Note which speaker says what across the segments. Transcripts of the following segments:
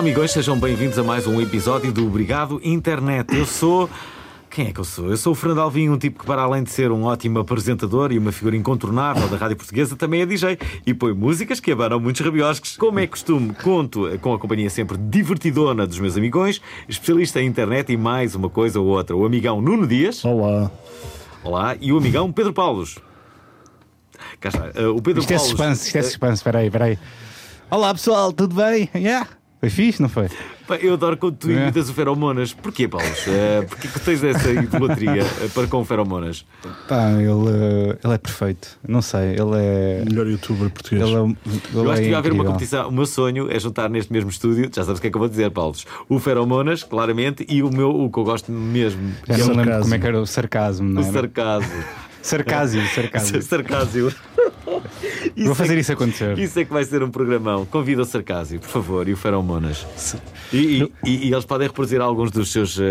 Speaker 1: Olá, amigos, sejam bem-vindos a mais um episódio do Obrigado Internet. Eu sou. Quem é que eu sou? Eu sou o Fernando Alvim, um tipo que, para além de ser um ótimo apresentador e uma figura incontornável da rádio portuguesa, também é DJ e põe músicas que abanam muitos rabiosques. Como é costume, conto com a companhia sempre divertidona dos meus amigões, especialista em internet e mais uma coisa ou outra, o amigão Nuno Dias.
Speaker 2: Olá.
Speaker 1: Olá, e o amigão Pedro Paulos. Cá está. Uh, o Pedro
Speaker 3: Isto é
Speaker 1: Paulos.
Speaker 3: suspense, isto é
Speaker 1: uh,
Speaker 3: suspense, espera aí, espera aí. Olá pessoal, tudo bem? Yeah. Foi fixe, não foi?
Speaker 1: Pá, Eu adoro quando tu
Speaker 3: É.
Speaker 1: imitas o Feromonas. Porquê, Paulo? Uh, Porquê que tens essa idolatria uh, para com o Feromonas?
Speaker 3: Pá, ele, eh, ele é perfeito. Não sei, ele é.
Speaker 2: Melhor youtuber português.
Speaker 3: Ele, é- ele
Speaker 1: Eu acho
Speaker 3: é
Speaker 1: que ia haver uma competição. O meu sonho é juntar neste mesmo estúdio, já sabes o que é que eu vou dizer, Paulo. O Feromonas, claramente, e o meu, o que eu gosto mesmo,
Speaker 3: Já
Speaker 1: é
Speaker 3: não
Speaker 1: o,
Speaker 3: lembro como é que era o sarcasmo, não
Speaker 1: o
Speaker 3: era?
Speaker 1: sarcasmo.
Speaker 3: Sarcásio, sarcásio.
Speaker 1: Sarcásio.
Speaker 3: Vou fazer
Speaker 1: é
Speaker 3: isso acontecer.
Speaker 1: que- Isso é que vai ser um programão. Convida o Sarcásio, por favor, e o Feromonas. E, e, e- e eles podem reproduzir alguns dos seus. uh,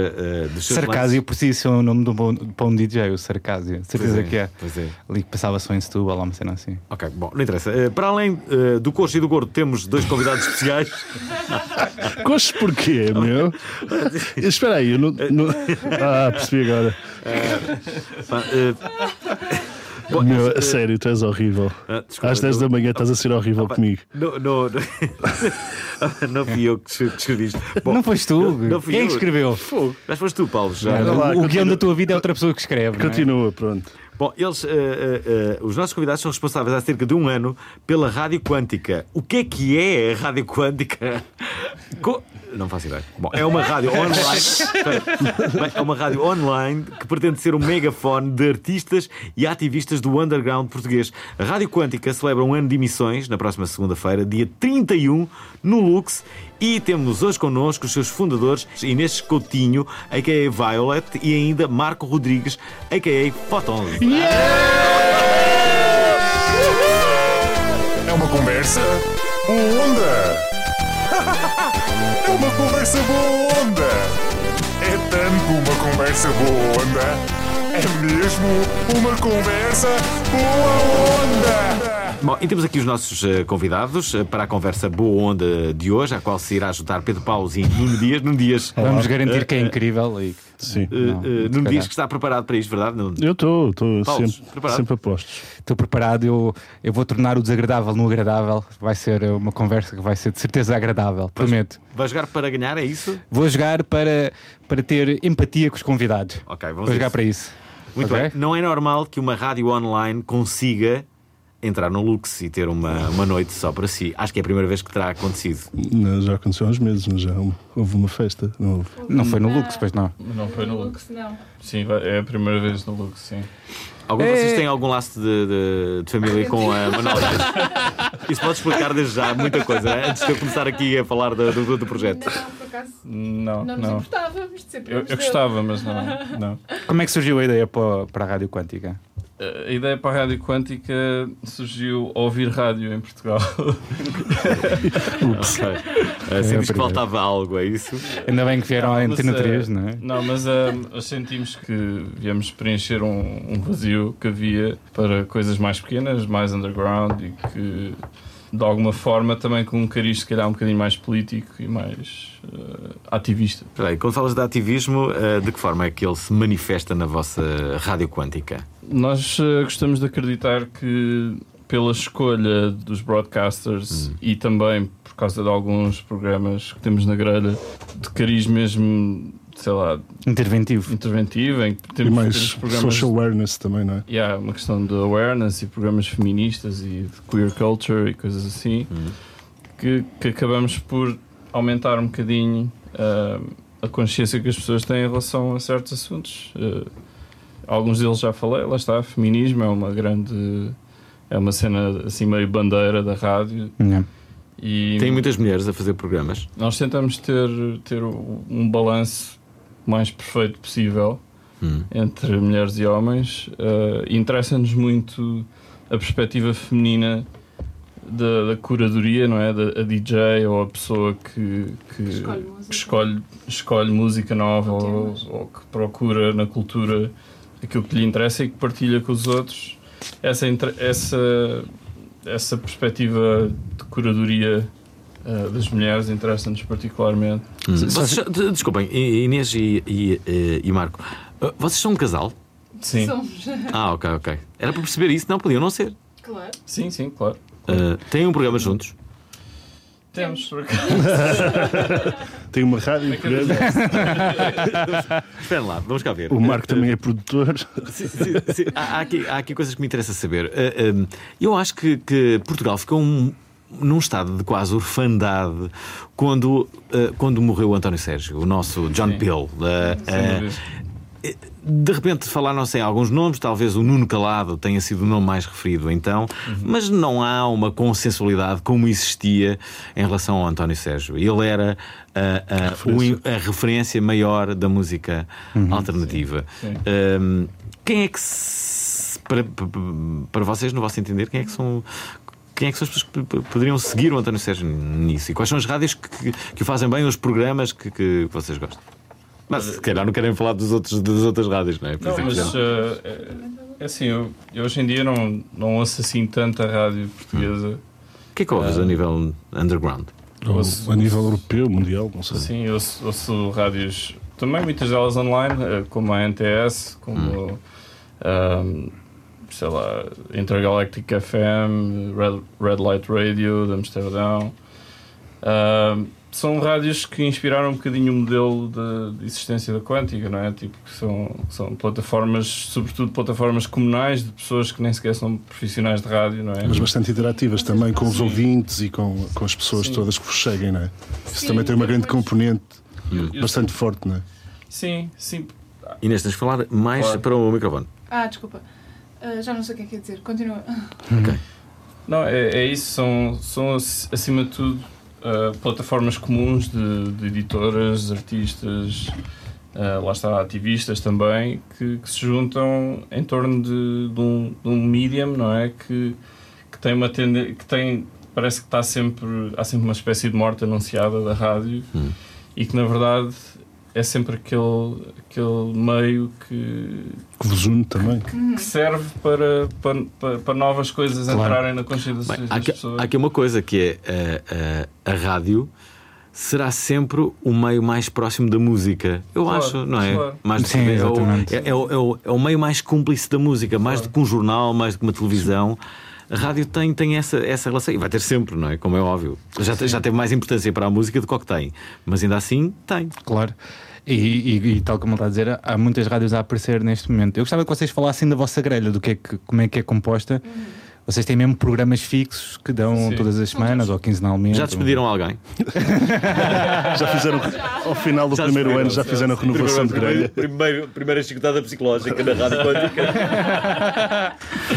Speaker 1: dos seus
Speaker 3: Sarcásio, por si, isso é o nome de um bom- para um DJ, o Sarcásio. Certeza
Speaker 1: Pois
Speaker 3: que é.
Speaker 1: Pois é.
Speaker 3: Ali que passava só em Setúbal, lá uma cena assim.
Speaker 1: Ok, bom, não interessa. Uh, para além uh, do coxo e do gordo, temos dois convidados especiais.
Speaker 2: Coxos porquê, meu? Espera aí, eu não, não- Ah, percebi agora.
Speaker 1: Pá, uh, bom,
Speaker 2: Meu,
Speaker 1: uh,
Speaker 2: sério, tu és horrível.
Speaker 1: ah, desculpa,
Speaker 2: Às 10
Speaker 1: eu-
Speaker 2: da manhã estás a ser horrível
Speaker 1: Opa,
Speaker 2: comigo.
Speaker 1: Não, não, não, não fui eu que escre- que escrevi isto. Bom,
Speaker 3: não foste tu?
Speaker 1: não- não fui
Speaker 3: Quem é
Speaker 1: eu.
Speaker 3: que escreveu?
Speaker 1: Já foste tu, Paulo. Já.
Speaker 3: Olha,
Speaker 2: lá,
Speaker 3: o, o guião da tua vida é outra pessoa que escreve. não é?
Speaker 2: Continua, pronto.
Speaker 1: Bom, eles, eh, eh, eh, os nossos convidados são responsáveis há cerca de um ano pela Rádio Quântica. O que é que é a Rádio Quântica? Co- Não faço ideia. Bom, é uma rádio online. É uma rádio online que pretende ser um megafone de artistas e ativistas do underground português. A Rádio Quântica celebra um ano de emissões na próxima segunda-feira, dia 31, no Lux. E temos hoje connosco os seus fundadores, Inês Coutinho, a.k.a. Violet, e ainda Marco Rodrigues, a.k.a. Photon.
Speaker 4: É uma conversa boa onda. É uma conversa boa onda. É tanto uma conversa boa onda. É mesmo uma conversa boa onda.
Speaker 1: Bom, e temos aqui os nossos eh, convidados eh, para a conversa boa onda de hoje, à qual se irá juntar Pedro Paulo e Nuno Dias. Nuno Dias, eh,
Speaker 3: Vamos garantir que é incrível e
Speaker 2: Sim.
Speaker 1: eh,
Speaker 3: Não,
Speaker 1: eh, Nuno. Dias que está preparado para isto, verdade? Nuno?
Speaker 2: Eu estou, estou sempre,
Speaker 1: preparado?
Speaker 2: sempre a postos.
Speaker 3: estou preparado. Eu, eu vou tornar o desagradável no agradável. Vai ser uma conversa que vai ser de certeza agradável, prometo.
Speaker 1: Vai jogar para ganhar, é isso?
Speaker 3: Vou jogar para, para ter empatia com os convidados.
Speaker 1: Ok, vamos
Speaker 3: Vou jogar
Speaker 1: isso.
Speaker 3: para isso.
Speaker 1: Muito
Speaker 3: Ok?
Speaker 1: bem. Não é normal que uma rádio online consiga entrar no Lux e ter uma, uma noite só para si. Acho que é a primeira vez que terá acontecido.
Speaker 2: Não, já aconteceu há uns meses, mas já houve uma festa. Não houve.
Speaker 3: Não foi no Lux, pois não.
Speaker 5: Não foi no Lux.
Speaker 6: não.
Speaker 5: Sim, é a primeira vez no Lux, sim.
Speaker 1: Alguns de
Speaker 3: É.
Speaker 1: vocês têm algum laço de, de- de família com a Dias? Isso pode explicar desde já muita coisa, né? antes de eu começar aqui a falar do, do, do projeto.
Speaker 6: Não, por acaso
Speaker 5: Não,
Speaker 6: não nos
Speaker 5: não.
Speaker 6: importávamos de ser
Speaker 5: Eu, eu gostava, mas não. não.
Speaker 3: Como é que surgiu a ideia para, para a Rádio Quântica?
Speaker 5: A ideia para a Rádio Quântica surgiu ao ouvir rádio em Portugal.
Speaker 1: Ok. Uh, sentes que faltava algo, é isso?
Speaker 3: Ainda bem que vieram à
Speaker 5: Não, mas,
Speaker 3: Antena
Speaker 5: eh,
Speaker 3: 3, não é?
Speaker 5: Não, mas ah, sentimos que viemos preencher um, um vazio que havia para coisas mais pequenas, mais underground e que de alguma forma também com um cariz se calhar um bocadinho mais político e mais ah, ativista.
Speaker 1: Espera aí, quando falas de ativismo, uh, de que forma é que ele se manifesta na vossa rádio quântica?
Speaker 5: Nós eh, gostamos de acreditar que pela escolha dos broadcasters e também por causa de alguns programas que temos na grelha de cariz mesmo, sei lá,
Speaker 3: Interventivo.
Speaker 5: interventivo, em que
Speaker 2: E
Speaker 5: temos,
Speaker 2: mais
Speaker 5: temos programas.
Speaker 2: social awareness também, não é?
Speaker 5: Yeah, uma questão de awareness e programas feministas e de queer culture e coisas assim que, que acabamos por aumentar um bocadinho ah, a consciência que as pessoas têm em relação a certos assuntos. Ah, alguns deles já falei, lá está, feminismo é uma grande. é uma cena assim meio bandeira da rádio
Speaker 3: Yeah.
Speaker 5: E
Speaker 1: Tem muitas mulheres a fazer programas.
Speaker 5: nós tentamos ter, ter um balanço mais perfeito possível
Speaker 1: Hum.
Speaker 5: entre mulheres e homens. Uh, Interessa-nos muito a perspectiva feminina da, da curadoria, não é? Da a DJ ou a pessoa que, que,
Speaker 6: Escolhe música.
Speaker 5: que escolhe, escolhe música nova ou, ou que procura na cultura aquilo que lhe interessa e que partilha com os outros. Essa, essa, essa perspectiva de curadoria uh, das mulheres interessa-nos particularmente.
Speaker 1: Hum. Vocês desculpem, Inês e, e, eh, e Marco, eh, vocês são um casal?
Speaker 5: Sim,
Speaker 6: Somos.
Speaker 1: Ah, ok, ok. Era para perceber isso, não podiam não ser.
Speaker 6: Claro.
Speaker 5: sim, sim, claro.
Speaker 1: Eh, têm um programa juntos?
Speaker 5: Temos, por acaso.
Speaker 2: Tem uma rádio, um programa.
Speaker 1: Esperem lá, vamos cá ver.
Speaker 2: o Marco também é produtor.
Speaker 1: Sim, sim, sim. Há, há aqui, há aqui coisas que me interessa saber. Eh, eh, eu acho que, que Portugal ficou um- num estado de quase orfandade quando, eh, quando morreu o António Sérgio, o nosso John
Speaker 5: Sim.
Speaker 1: Peel.
Speaker 5: Sem
Speaker 1: eh,
Speaker 5: dúvida.
Speaker 1: De repente falaram-se em alguns nomes, talvez o Nuno Calado tenha sido o nome mais referido então, mas não há uma consensualidade como existia em relação ao António Sérgio. Ele era ah, ah, o in- a, referência maior da música alternativa.
Speaker 5: Sim.
Speaker 1: Ahm, quem é que, se- para, para- para vocês, no vosso entender, quem é que são. Quem é que são as pessoas que poderiam seguir o António Sérgio nisso? E quais são as rádios que, que, que o fazem bem, os programas que, que vocês gostam? Mas se calhar não querem falar dos outros, das outras rádios, não é? Por
Speaker 5: Não,
Speaker 1: é
Speaker 5: mas
Speaker 1: já-
Speaker 5: uh, é, é assim, eu, eu hoje em dia não, não ouço assim tanta rádio portuguesa.
Speaker 1: O que é que ouves a nível underground?
Speaker 2: Ou a nível europeu, mundial, não sei.
Speaker 5: Sim, eu ouço, ouço rádios, também muitas delas online, eh, como a NTS, como, ahm, sei lá, Intergalactic FM, Red, Red Light Radio de Amsterdão. Ahm, são rádios que inspiraram um bocadinho o modelo de, de existência da quântica, não é? Tipo, que são, são plataformas, sobretudo plataformas comunais de pessoas que nem sequer são profissionais de rádio, não é?
Speaker 2: Mas bastante interativas também com os
Speaker 5: Sim.
Speaker 2: ouvintes e com, com as pessoas
Speaker 5: Sim.
Speaker 2: todas que vos seguem, não é? Isso
Speaker 6: Sim,
Speaker 2: também tem uma grande
Speaker 6: depois-
Speaker 2: componente bastante forte, não é?
Speaker 5: Sim, sim.
Speaker 1: Inês, tens de falar mais
Speaker 5: Claro.
Speaker 1: para o microfone.
Speaker 6: Ah, desculpa. Ah, já não sei o que é que ia dizer. Continua.
Speaker 5: Não, é, é isso, são, são ac- acima de tudo uh, plataformas comuns de, de editoras, artistas, uh, lá está, ativistas também, que, que se juntam em torno de, de um, de um medium, não é? Que, que tem uma tendência, que tem, parece que está sempre, há sempre uma espécie de morte anunciada da rádio
Speaker 1: Hum.
Speaker 5: e que na verdade é sempre aquele, aquele meio que,
Speaker 2: Que vos une também.
Speaker 5: que serve para, para, para, novas coisas
Speaker 3: Claro.
Speaker 5: entrarem na consciência
Speaker 1: Bem,
Speaker 5: das
Speaker 1: há, aqui,
Speaker 5: pessoas.
Speaker 1: há aqui uma coisa que é eh, eh, a rádio será sempre o meio mais próximo da música. Eu
Speaker 5: Claro,
Speaker 1: acho, não é?
Speaker 5: claro.
Speaker 1: Mais
Speaker 3: Sim,
Speaker 1: que- é, o, é, é o, é o- é o meio mais cúmplice da música, mais do que um jornal, mais do que uma televisão. A rádio tem, tem essa, essa relação e vai ter sempre, não é? Como é óbvio. Já, já teve mais importância para a música do que o que tem, mas ainda assim tem.
Speaker 3: Claro. E, e- e tal como ele está a dizer, há muitas rádios a aparecer neste momento. Eu gostava que vocês falassem da vossa grelha, do que é que, como é que é composta. Vocês têm mesmo programas fixos que dão
Speaker 5: Sim.
Speaker 3: todas as semanas ou quinzenalmente.
Speaker 1: Já despediram alguém?
Speaker 2: Já fizeram, ao final do
Speaker 1: Já
Speaker 2: primeiro ano, já fizeram a renovação de grelha.
Speaker 1: Primeiro, primeira chicotada psicológica na rádio quântica.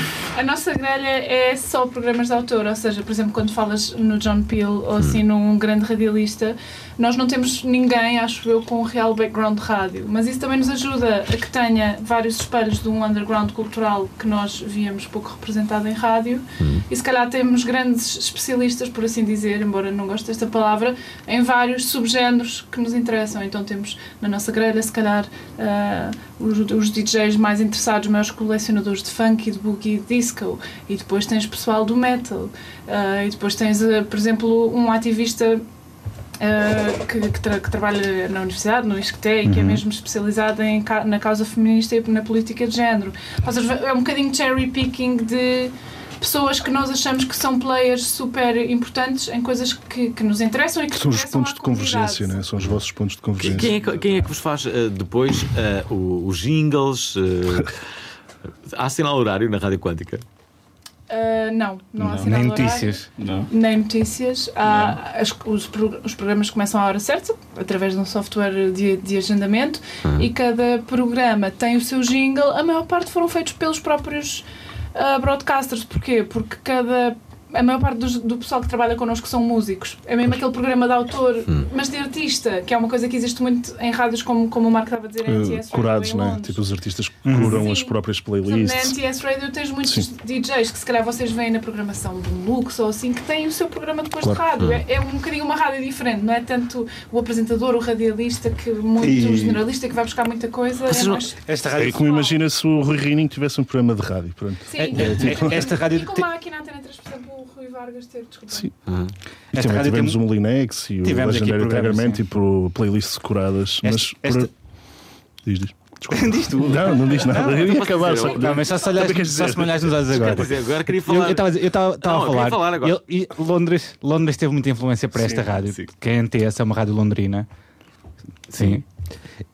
Speaker 6: A nossa grelha é só programas de autor, ou seja, por exemplo, quando falas no John Peel ou assim num grande radialista, nós não temos ninguém, acho eu, com um real background de rádio. Mas isso também nos ajuda a que tenha vários espelhos de um underground cultural que nós víamos pouco representado em rádio. E se calhar temos grandes especialistas, por assim dizer, embora não goste desta palavra, em vários subgéneros que nos interessam. Então temos na nossa grelha, se calhar, ah, os, os DJs mais interessados, maiores colecionadores de funk e de boogie de disco. E depois tens pessoal do metal. Ah, e depois tens, ah, por exemplo, um ativista ah, que, que tra- que trabalha na universidade, no ISCTE, e que é mesmo especializado em, ca- na causa feminista e na política de género. Ou seja, é um bocadinho cherry picking de pessoas que nós achamos que são players super importantes em coisas que, que nos interessam e que
Speaker 2: são os pontos de convergência, né? são os vossos pontos de convergência.
Speaker 1: Quem é, que- quem é que vos faz eh, depois o- os jingles? há sinal horário na Rádio Quântica?
Speaker 6: Ah, não, não, há
Speaker 5: Não.
Speaker 6: sinal
Speaker 3: Nem
Speaker 6: horário.
Speaker 3: notícias.
Speaker 5: Não.
Speaker 6: Nem notícias. Há, as- os, os programas começam à hora certa, através de um software de, de agendamento, e cada programa tem o seu jingle. A maior parte foram feitos pelos próprios ah, broadcasters. Porquê? Porque cada a maior parte dos- do pessoal que trabalha connosco são músicos. É mesmo aquele programa de autor,
Speaker 1: Hum.
Speaker 6: mas de artista, que é uma coisa que existe muito em rádios, como, como o Marco estava a dizer, em
Speaker 2: Eh,
Speaker 6: NTS
Speaker 2: curados,
Speaker 6: em
Speaker 2: né? Tipo, os artistas que curam
Speaker 6: Sim.
Speaker 2: as próprias
Speaker 6: exemplo, Na
Speaker 2: playlists.
Speaker 6: NTS Radio tens muitos
Speaker 2: Sim.
Speaker 6: DJs que se calhar vocês veem na programação do Lux ou assim, que têm o seu programa depois
Speaker 2: Claro.
Speaker 6: de rádio. É, é um bocadinho uma rádio diferente, não é tanto o apresentador, o radialista, que muito
Speaker 2: E-
Speaker 6: generalista que vai buscar muita coisa. É
Speaker 1: não-
Speaker 6: mais...
Speaker 3: Esta
Speaker 2: É
Speaker 3: rádio.
Speaker 2: como imagina se o Rui Reininho tivesse um programa de rádio. Pronto.
Speaker 6: Sim.
Speaker 3: é- é- Esta rádio.
Speaker 6: E como há aqui na Antena 3, por exemplo, o Rui Vargas teve, desculpa.
Speaker 2: Sim.
Speaker 1: Uhum.
Speaker 2: E
Speaker 3: Esta
Speaker 2: também
Speaker 3: rádio
Speaker 2: tivemos
Speaker 3: tem-
Speaker 2: o Molinex e o Legendary Tigerman,
Speaker 3: sim.
Speaker 2: tipo playlists curadas. Mas
Speaker 3: Esta-
Speaker 2: por- Diz, diz. Desculpa.
Speaker 3: Diz tu.
Speaker 2: Não, não diz nada. Eu ia
Speaker 1: posso
Speaker 2: acabar.
Speaker 1: dizer,
Speaker 2: Só...
Speaker 1: eu-
Speaker 3: Não, mas só se, olhares, nos olhos agora.
Speaker 1: Dizer, agora queria
Speaker 3: Eu
Speaker 1: falar.
Speaker 3: estava eu estava-
Speaker 1: Não,
Speaker 3: a
Speaker 1: eu queria
Speaker 3: falar.
Speaker 1: falar agora.
Speaker 3: Ele- e Londres, Londres teve muita influência para esta rádio,
Speaker 1: sim.
Speaker 3: que é a NTS, é uma rádio londrina. Sim.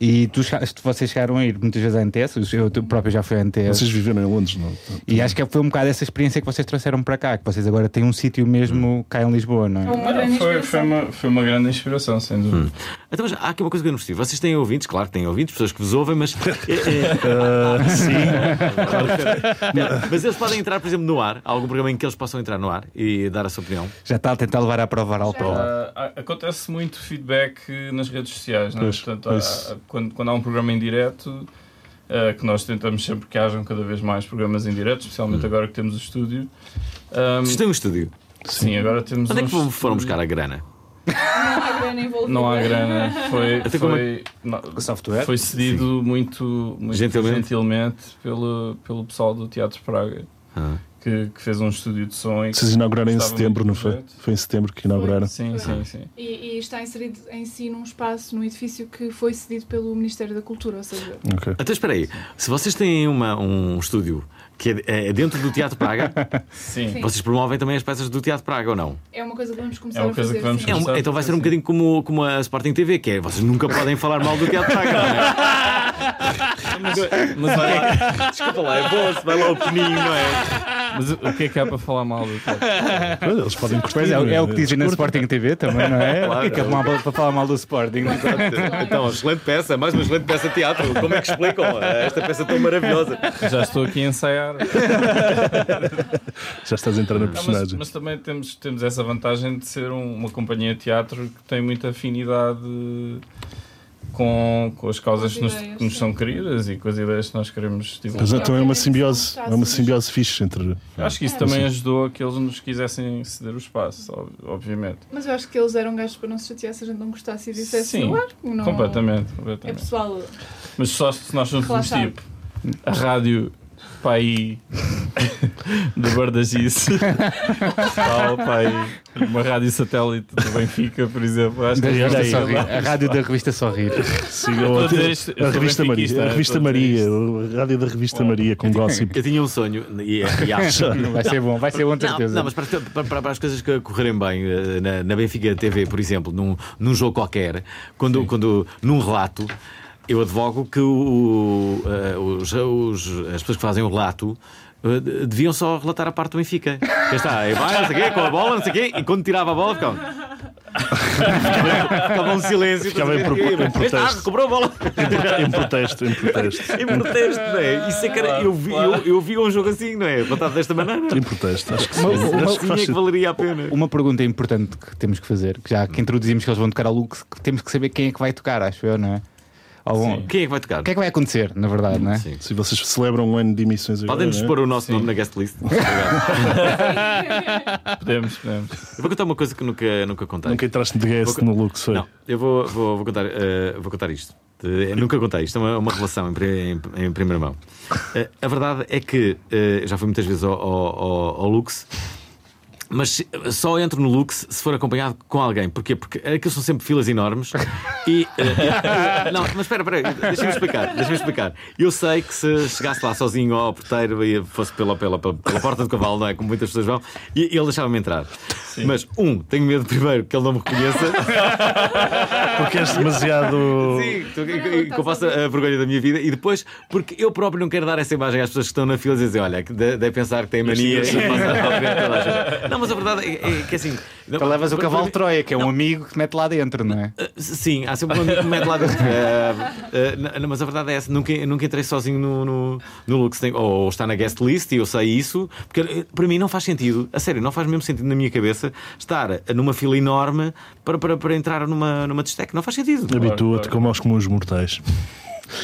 Speaker 3: E tu, vocês chegaram a ir muitas vezes à NTS, eu próprio já fui à NTS.
Speaker 2: Vocês viveram em Londres, não?
Speaker 3: E acho que foi um bocado essa experiência que vocês trouxeram para cá, que vocês agora têm um sítio mesmo cá em Lisboa, não é?
Speaker 6: Uma grande
Speaker 5: Foi, foi, uma, foi uma grande inspiração, sem dúvida.
Speaker 1: Então, mas há aqui uma coisa que eu não percebi. Vocês têm ouvintes, claro que têm ouvintes, pessoas que vos ouvem, mas.
Speaker 2: Ah, sim.
Speaker 1: mas eles podem entrar, por exemplo, no ar. Há algum programa em que eles possam entrar no ar e dar a sua opinião.
Speaker 3: Já está a tentar levar a prova oral para lá.
Speaker 5: Ah, há- acontece muito feedback nas redes sociais, não é? Portanto, há- quando, quando há um programa em direto, ah, que nós tentamos sempre que hajam cada vez mais programas em direto, especialmente agora que temos o estúdio. Ah,
Speaker 1: Vocês têm um estúdio.
Speaker 5: sim, agora temos
Speaker 1: Onde é
Speaker 5: um
Speaker 1: que foram
Speaker 5: estúdio.
Speaker 1: buscar a grana?
Speaker 6: Não há grana envolvida.
Speaker 5: Não há grana. Foi,
Speaker 1: Até como
Speaker 5: foi, não,
Speaker 3: software?
Speaker 5: foi cedido muito, muito
Speaker 1: Gentilmente.
Speaker 5: gentilmente, pelo, pelo pessoal do Teatro Praga,
Speaker 1: Ah.
Speaker 5: Que, que fez um estúdio de som. e
Speaker 2: Vocês inauguraram em setembro, não foi? Foi em setembro que inauguraram.
Speaker 5: Sim, sim, sim.
Speaker 6: E, e está inserido em si num espaço, num edifício que foi cedido pelo Ministério da Cultura, ou seja,
Speaker 2: Ok.
Speaker 1: Então espera aí, se vocês têm uma, um estúdio que é, é dentro do Teatro Praga,
Speaker 5: Sim.
Speaker 6: Sim.
Speaker 1: vocês promovem também as peças do Teatro Praga ou não?
Speaker 6: é uma coisa que vamos começar
Speaker 5: É uma
Speaker 6: a
Speaker 5: coisa
Speaker 6: fazer.
Speaker 5: que vamos
Speaker 6: sim.
Speaker 1: É um-
Speaker 5: Começar
Speaker 1: então vai ser um bocadinho como, como a Sporting TV, que é vocês nunca podem falar mal do Teatro Praga. não é?
Speaker 5: Mas olha,
Speaker 1: Desculpa lá, é bom, se vai lá o peninho, não é?
Speaker 5: Mas o que é que há para falar mal do teatro?
Speaker 2: Pois, Eles podem curtir.
Speaker 3: Pois é, é o que
Speaker 2: né?
Speaker 3: dizem na. Sporting TV também, não é?
Speaker 1: Claro.
Speaker 3: O que é que é mal para falar mal do Sporting?
Speaker 1: Então, excelente peça, mais uma excelente peça de teatro. Como é que explicam esta peça tão maravilhosa?
Speaker 5: Já estou aqui a ensaiar.
Speaker 2: Já estás a entrar na
Speaker 5: Não, mas,
Speaker 2: personagem.
Speaker 5: mas também temos, temos essa vantagem de ser um- uma companhia de teatro que tem muita afinidade com, com as causas que nos,
Speaker 6: ideias,
Speaker 5: que nos
Speaker 6: sim.
Speaker 5: são queridas e com as ideias que nós queremos
Speaker 2: Mas
Speaker 5: divulgar.
Speaker 2: então é uma simbiose, é uma simbiose fixe entre.
Speaker 5: Eu Acho que isso também ajudou a que eles nos quisessem ceder o espaço, ob- obviamente.
Speaker 6: Mas eu acho que eles eram gajos para não se chatear se a gente não gostasse e dissesse
Speaker 5: Sim,
Speaker 6: ar. Não...
Speaker 5: Completamente,
Speaker 6: É
Speaker 5: completamente.
Speaker 6: pessoal.
Speaker 5: Mas só se nós
Speaker 6: Relaxado.
Speaker 5: tipo a rádio para aí do Bardagice, tal, aí, uma rádio satélite do Benfica, por exemplo. Acho
Speaker 3: Da
Speaker 5: que
Speaker 3: revista
Speaker 5: aí-
Speaker 3: Sorrir. A rádio da revista Sorrir.
Speaker 2: Sigam a,
Speaker 5: a eu
Speaker 2: revista Maria, a
Speaker 5: eu
Speaker 2: revista Maria, a rádio da revista Maria com gossip.
Speaker 1: Eu tinha um sonho e, e acho.
Speaker 3: Vai ser bom, vai ser bom, de
Speaker 1: Não,
Speaker 3: certeza.
Speaker 1: não, mas para, para- para as coisas que correrem bem eh, na, na Benfica TV, por exemplo, num, num jogo qualquer, quando, quando num relato, eu advogo que o- eh, os, os- as pessoas que fazem o relato eh, de- deviam só relatar a parte do Benfica. Cá está, e vai, não sei o quê, com a bola, não sei o quê, e quando tirava a bola ficava. ficava um silêncio.
Speaker 2: Ficava em pro- em
Speaker 1: Aí
Speaker 2: protesto.
Speaker 1: recuperou a bola.
Speaker 2: Em protesto, em protesto.
Speaker 1: Em protesto, não é? Isso é que era, eu, vi, eu, eu vi um jogo assim, não é? Contado desta maneira.
Speaker 2: Em protesto. Acho que sim.
Speaker 3: Uma- uma-
Speaker 2: Acho que faz
Speaker 1: que valeria a pena.
Speaker 3: Uma pergunta importante que temos que fazer, que já que introduzimos que eles vão tocar ao Lux, que temos que saber quem é que vai tocar, acho eu, não é?
Speaker 5: Sim.
Speaker 1: Quem é que vai tocar?
Speaker 3: O que é que vai acontecer, na verdade, não é?
Speaker 1: Sim.
Speaker 2: Se vocês celebram um ano de emissões agora,
Speaker 1: Podem-nos
Speaker 2: né?
Speaker 1: pôr o nosso
Speaker 5: Sim.
Speaker 1: nome na guest list. Obrigado.
Speaker 5: Podemos, podemos.
Speaker 1: Eu vou contar uma coisa que nunca, nunca contei.
Speaker 2: Nunca entraste de guest
Speaker 1: Vou-
Speaker 2: no Lux, foi?
Speaker 1: Não, eu vou, vou, vou, contar, eh, vou contar isto. Eh, nunca contei, isto é uma, uma revelação em, em- em primeira mão. Eh, a verdade é que eh, já fui muitas vezes ao, ao, ao- ao Lux. Mas só entro no Lux se for acompanhado com alguém. Porquê? Porque aquilo são sempre filas enormes e. eh, não, mas espera, espera, deixa-me explicar. Deixa-me explicar. Eu sei que se chegasse lá sozinho ao porteiro e fosse pela, pela, pela, porta do cavalo, não é? Como muitas pessoas vão, e ele deixava-me entrar. Mas, um, tenho medo primeiro que ele não me reconheça.
Speaker 2: Porque és demasiado.
Speaker 1: Sim, tu- que- eu faça a vergonha da minha vida e depois, porque eu próprio não quero dar essa imagem às pessoas que estão na fila e dizer, olha, deve pensar que tem mania e. Não, Não, mas a verdade é, é que assim. não,
Speaker 3: Tu levas o cavalo
Speaker 1: para-
Speaker 3: Troia, que é um amigo que te mete lá dentro, não é?
Speaker 1: Uh, Sim, há sempre um amigo que me mete lá dentro. Uh, uh, não, mas a verdade é essa, nunca, nunca entrei sozinho no, no, no Lux, ou está na guest list e eu sei isso, porque uh, para mim não faz sentido, a sério, não faz mesmo sentido na minha cabeça estar numa fila enorme para, para, para entrar numa, numa discoteca. Não faz sentido.
Speaker 2: Habitua-te
Speaker 5: claro.
Speaker 2: como aos comuns mortais.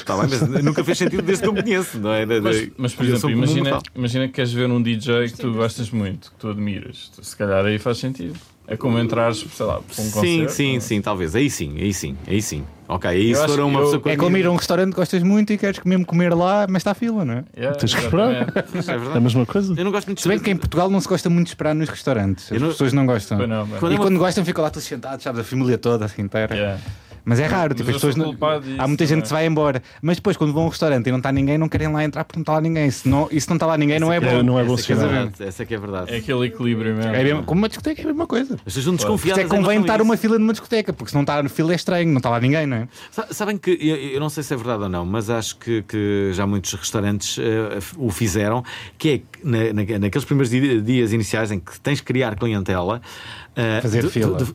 Speaker 1: Tá bem, mas nunca fez sentido desde que eu me conheço, não é?
Speaker 5: Mas, mas, por exemplo, imagina, imagina que queres ver um DJ que tu gostas muito, que tu admiras. Se calhar aí faz sentido. É como entrares, sei lá, para um
Speaker 1: Sim,
Speaker 5: concerto.
Speaker 1: sim,
Speaker 5: é?
Speaker 1: sim, talvez. Aí sim, aí sim, aí sim. Ok, aí for
Speaker 5: que
Speaker 1: uma
Speaker 5: eu-
Speaker 1: pessoa que
Speaker 3: É como ir a um restaurante que gostas muito e queres mesmo comer lá, mas está a fila, não é?
Speaker 5: Yeah,
Speaker 2: Tens que esperar.
Speaker 1: Isso é
Speaker 2: É a mesma coisa?
Speaker 1: Eu não gosto muito de
Speaker 3: Se bem que em Portugal não se gosta muito de esperar nos restaurantes. As
Speaker 1: não-
Speaker 3: pessoas não gostam.
Speaker 5: Não.
Speaker 1: Quando
Speaker 3: E
Speaker 1: é uma-
Speaker 3: quando gostam, ficam lá todos sentados, sabes? A família toda assim inteira.
Speaker 5: Yeah.
Speaker 3: Mas é raro, tipo, as pessoas não...
Speaker 5: disso
Speaker 3: Há muita gente que se vai embora. Mas depois, quando vão a um restaurante e não está ninguém, não querem lá entrar porque não está lá ninguém. Se não, e se não está lá ninguém, não é
Speaker 1: Essa
Speaker 3: bom.
Speaker 2: não é bom
Speaker 1: essa é verdade, Essa é que é verdade.
Speaker 5: É aquele equilíbrio mesmo.
Speaker 3: É mesmo, como uma discoteca é a mesma coisa.
Speaker 1: As pessoas são
Speaker 3: Isto
Speaker 1: desconfiadas.
Speaker 3: é convém estar
Speaker 1: isso.
Speaker 3: uma fila numa discoteca, porque se não está na fila é estranho, não está lá ninguém, não é?
Speaker 1: Sa- Sabem que, eu, eu não sei se é verdade ou não, mas acho que, que já muitos restaurantes eh, o fizeram, que é que na, na- naqueles primeiros di- dias iniciais em que tens que criar clientela. Eh,
Speaker 3: Fazer
Speaker 1: de-
Speaker 3: fila.
Speaker 1: de- de-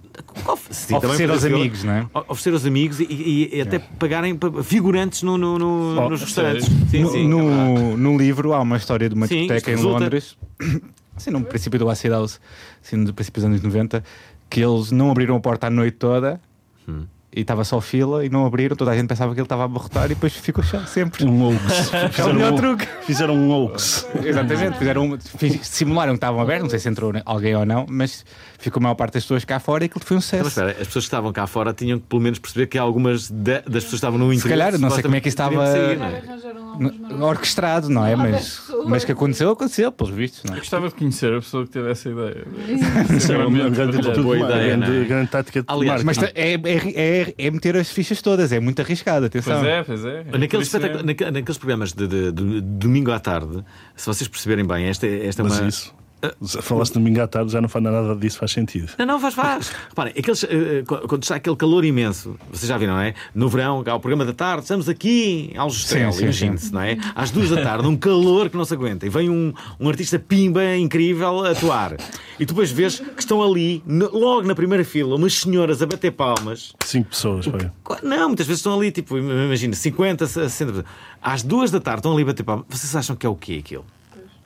Speaker 1: sim,
Speaker 3: Oferecer aos
Speaker 1: fila.
Speaker 3: amigos, não é?
Speaker 1: Oferecer aos amigos e, e- e até pagarem pa- figurantes no, no- no-
Speaker 5: Oh,
Speaker 1: nos restaurantes. Sim,
Speaker 3: no,
Speaker 1: sim.
Speaker 3: no, no livro há uma história de uma
Speaker 1: Sim,
Speaker 3: discoteca em
Speaker 1: resulta-
Speaker 3: Londres, assim, no princípio do Acid House, assim, no princípio dos anos 90, que eles não abriram a porta a noite toda
Speaker 1: Hum.
Speaker 3: E estava só fila e não abriram, toda a gente pensava que ele estava a abarrotar e depois ficou chato sempre.
Speaker 2: Um hoax.
Speaker 3: É o
Speaker 2: Fizeram
Speaker 3: melhor
Speaker 2: um,
Speaker 3: truque.
Speaker 2: fizeram um hoax.
Speaker 3: Exatamente, fizeram um- simularam que estavam abertos, não sei se entrou alguém ou não, mas ficou a maior parte das pessoas cá fora e aquilo foi um
Speaker 1: Mas
Speaker 3: sucesso.
Speaker 1: espera, as pessoas que estavam cá fora tinham que pelo menos perceber que algumas da- das pessoas que estavam no interior.
Speaker 3: calhar, não sei como é que isso estava-
Speaker 1: sair, não é?
Speaker 3: Orquestrado, não é? Mas, mas que aconteceu, aconteceu, pelos vistos. Não
Speaker 5: Eu
Speaker 3: é?
Speaker 5: gostava de conhecer a pessoa que teve essa ideia.
Speaker 2: Isso é uma grande,
Speaker 1: boa ideia,
Speaker 2: grande,
Speaker 1: é?
Speaker 2: grande tática de
Speaker 1: Aliás,
Speaker 3: Mas
Speaker 2: marketing.
Speaker 3: é, é, é, é meter as fichas todas, é muito arriscado, atenção.
Speaker 5: Pois é, pois é. É
Speaker 1: Naqueles, naqueles programas de, de- de domingo à tarde, se vocês perceberem bem, esta, esta é
Speaker 2: Mas
Speaker 1: uma.
Speaker 2: isso. Falaste de domingo à tarde, já não faz nada disso, faz sentido.
Speaker 1: Não, não, faz, faz. Reparem, aqueles, eh, eh, quando está aquele calor imenso, vocês já viram, não é? No verão, há o programa da tarde, estamos aqui
Speaker 3: Sim, sim,
Speaker 1: imagine-se, não é? Às duas da tarde, um calor que não se aguenta, e vem um, um artista pimba incrível a atuar. E tu depois vês que estão ali, logo na primeira fila, umas senhoras a bater palmas.
Speaker 2: Cinco pessoas, foi.
Speaker 1: Não, muitas vezes estão ali, tipo, imagina, 50, 60 pessoas. Às duas da tarde estão ali a bater palmas. Vocês acham que é o quê aquilo?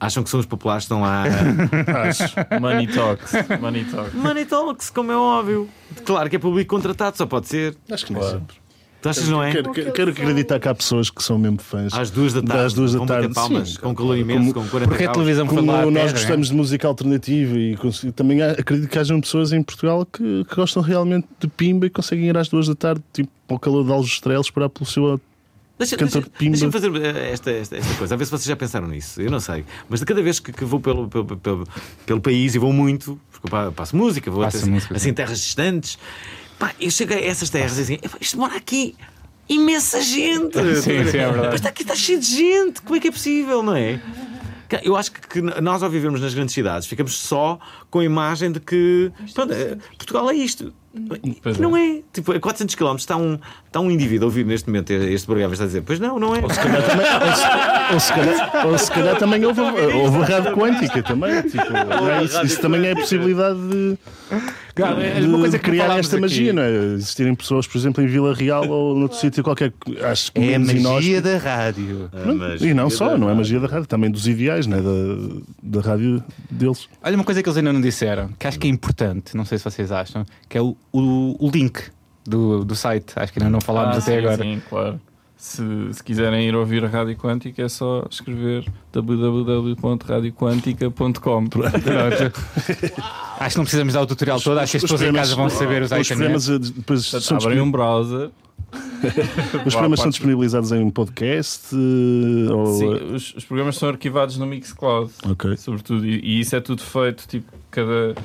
Speaker 1: Acham que são os populares que estão lá.
Speaker 2: Acho.
Speaker 5: Money talks. Money talks.
Speaker 1: Money Talks, como é óbvio. Claro que é público contratado, só pode ser.
Speaker 2: Acho que nem
Speaker 5: Claro.
Speaker 2: sempre.
Speaker 1: Tu achas não é?
Speaker 2: Quero, quero, quero acreditar que há pessoas que são mesmo fãs.
Speaker 1: Às duas da tarde.
Speaker 2: Às duas da tarde,
Speaker 1: palmas,
Speaker 2: sim.
Speaker 1: com calor imenso, com 40
Speaker 3: Porque a televisão foi
Speaker 2: Como nós
Speaker 3: terra,
Speaker 2: gostamos de música alternativa e também há- acredito que hajam pessoas em Portugal que, que gostam realmente de Pimba e conseguem ir às duas da tarde, tipo, ao calor de Aljustrel, esperar pelo seu.
Speaker 1: Deixa-
Speaker 2: cantor
Speaker 1: deixa-
Speaker 2: Pimba.
Speaker 1: Deixa-me fazer eh, esta, esta, esta coisa, a ver se vocês já pensaram nisso. Eu não sei. Mas de cada vez que, que vou pelo, pelo, pelo, pelo país e vou muito, porque eu pa- passo música, vou
Speaker 3: Passa
Speaker 1: até, assim,
Speaker 3: música,
Speaker 1: assim,
Speaker 3: sim.
Speaker 1: terras distantes. Pá, eu chego a essas terras e assim, "Epá, isto mora aqui. Imensa gente!
Speaker 3: Sim, sim, é verdade.
Speaker 1: Mas está aqui, está cheio de gente! Como é que é possível, não é? Eu acho que, que nós, ao vivermos nas grandes cidades, ficamos só com a imagem de que pronto, eh, Portugal é isto.
Speaker 5: Pois
Speaker 1: E não é. Tipo, a 400 km está um, está um indivíduo a ouvir neste momento este programa está a dizer: Pois não, não é.
Speaker 2: Ou se calhar também, ou se, calhar, ou se calhar também houve, houve a rádio quântica também. Tipo, é? isso, isso também é a possibilidade de,
Speaker 3: Claro, é
Speaker 2: de
Speaker 3: uma coisa que
Speaker 2: criar esta
Speaker 3: aqui.
Speaker 2: magia, não é? Existirem pessoas, por exemplo, em Vila Real ou noutro sítio qualquer. Acho que
Speaker 3: É a magia
Speaker 2: inóspito.
Speaker 3: da rádio.
Speaker 2: Não, e não só, não é magia da rádio, também dos ideais, não é? Da, da rádio deles.
Speaker 3: Olha, uma coisa que eles ainda não disseram, que acho que é importante, não sei se vocês acham, que é o, o, o link do, do site. Acho que ainda não falámos
Speaker 5: Ah,
Speaker 3: até
Speaker 5: sim,
Speaker 3: agora.
Speaker 5: Sim, claque Se, se quiserem ir ouvir a Rádio Quântica é só escrever www.radioquantica.com
Speaker 3: Pronto. acho que não precisamos dar o tutorial todo, acho que as pessoas em casa vão saber usar a
Speaker 2: Os programas, eh, depois são
Speaker 5: Abrem um browser.
Speaker 2: os programas são disponibilizados em podcast eh, ou.
Speaker 5: Sim, os, os programas são arquivados no Mixcloud.
Speaker 2: Ok.
Speaker 5: Sobretudo, e, e isso é tudo feito, tipo, cada.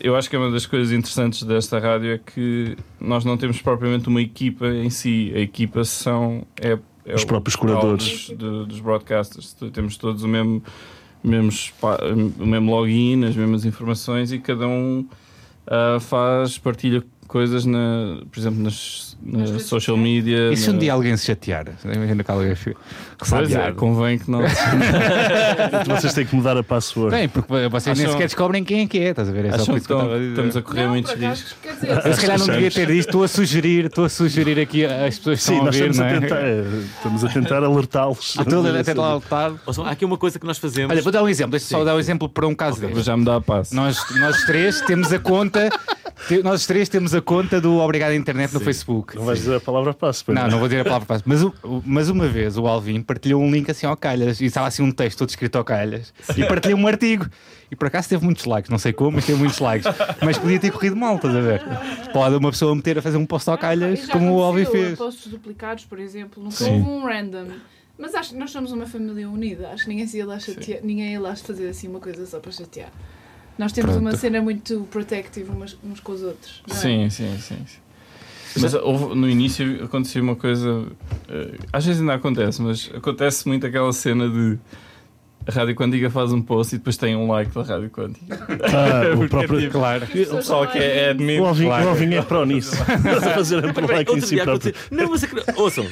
Speaker 5: Eu acho que é uma das coisas interessantes desta rádio é que nós não temos propriamente uma equipa em si. A equipa são. É, é
Speaker 2: Os próprios curadores.
Speaker 5: Dos, dos broadcasters. Temos todos o mesmo, mesmo, o mesmo login, as mesmas informações e cada um ah, faz, partilha coisas, na, por exemplo, nas, nas social media.
Speaker 3: E se um
Speaker 5: na-
Speaker 3: dia alguém se chatear? Imagina que alguém fica
Speaker 5: Pois é, convém que não.
Speaker 2: Vocês têm que mudar a password.
Speaker 3: Bem, porque vocês nem
Speaker 5: Acham-
Speaker 3: sequer descobrem quem é que é, estás a ver? É
Speaker 5: Acham que estão- estamos a correr
Speaker 6: Não,
Speaker 5: muitos riscos.
Speaker 6: Quer dizer,
Speaker 3: Eu se calhar não devia ter dito, estou a sugerir, estou a sugerir aqui às pessoas que
Speaker 2: Sim,
Speaker 3: estão a
Speaker 2: nós
Speaker 3: ver,
Speaker 2: estamos
Speaker 3: não
Speaker 2: a
Speaker 3: é?
Speaker 2: tentar, eh, estamos a tentar alertá-los.
Speaker 3: A lutar.
Speaker 1: Ouçam, há aqui uma coisa que nós fazemos.
Speaker 3: Olha, vou dar um exemplo, deixa só dar um exemplo para um caso deste.
Speaker 5: já me dar a passo.
Speaker 3: Nós, nós três temos a conta, nós três temos a conta do Obrigado Internet no Facebook.
Speaker 2: Não vais dizer a palavra passo, pois
Speaker 3: Não, não vou dizer a palavra passo. Mas, mas uma vez o Alvin partilhou um link assim ao calhas e estava assim um texto todo escrito ao calhas e partilhou um artigo. E por acaso teve muitos likes, não sei como, mas teve muitos likes. Mas podia ter corrido mal, estás a ver? Pode uma pessoa meter a fazer um post ao calhas
Speaker 6: E já
Speaker 3: como o Alvin fez.
Speaker 6: Postos duplicados, por exemplo, nunca
Speaker 3: Sim.
Speaker 6: houve um random. Mas acho que nós somos uma família unida. Acho que ninguém se ia lá chatear, ninguém ia lá fazer assim uma coisa só para chatear. Nós temos
Speaker 3: Pronto.
Speaker 6: uma cena muito protective umas, uns com os outros. não é?
Speaker 5: Sim, sim, sim. sim. Mas houve- no início aconteceu uma coisa. eh, às vezes ainda acontece, mas acontece muito aquela cena de. A Rádio Quântica faz um post e depois tem um like da Rádio Quântica.
Speaker 2: Ah, o próprio.
Speaker 3: Claro.
Speaker 6: As pessoas
Speaker 5: O pessoal que é admin.
Speaker 2: O Alvin,
Speaker 3: Claro.
Speaker 2: o Alvin é pró nisso. Estás a fazer
Speaker 1: aí,
Speaker 2: like em si próprio.
Speaker 1: Não, mas acre- ouçam.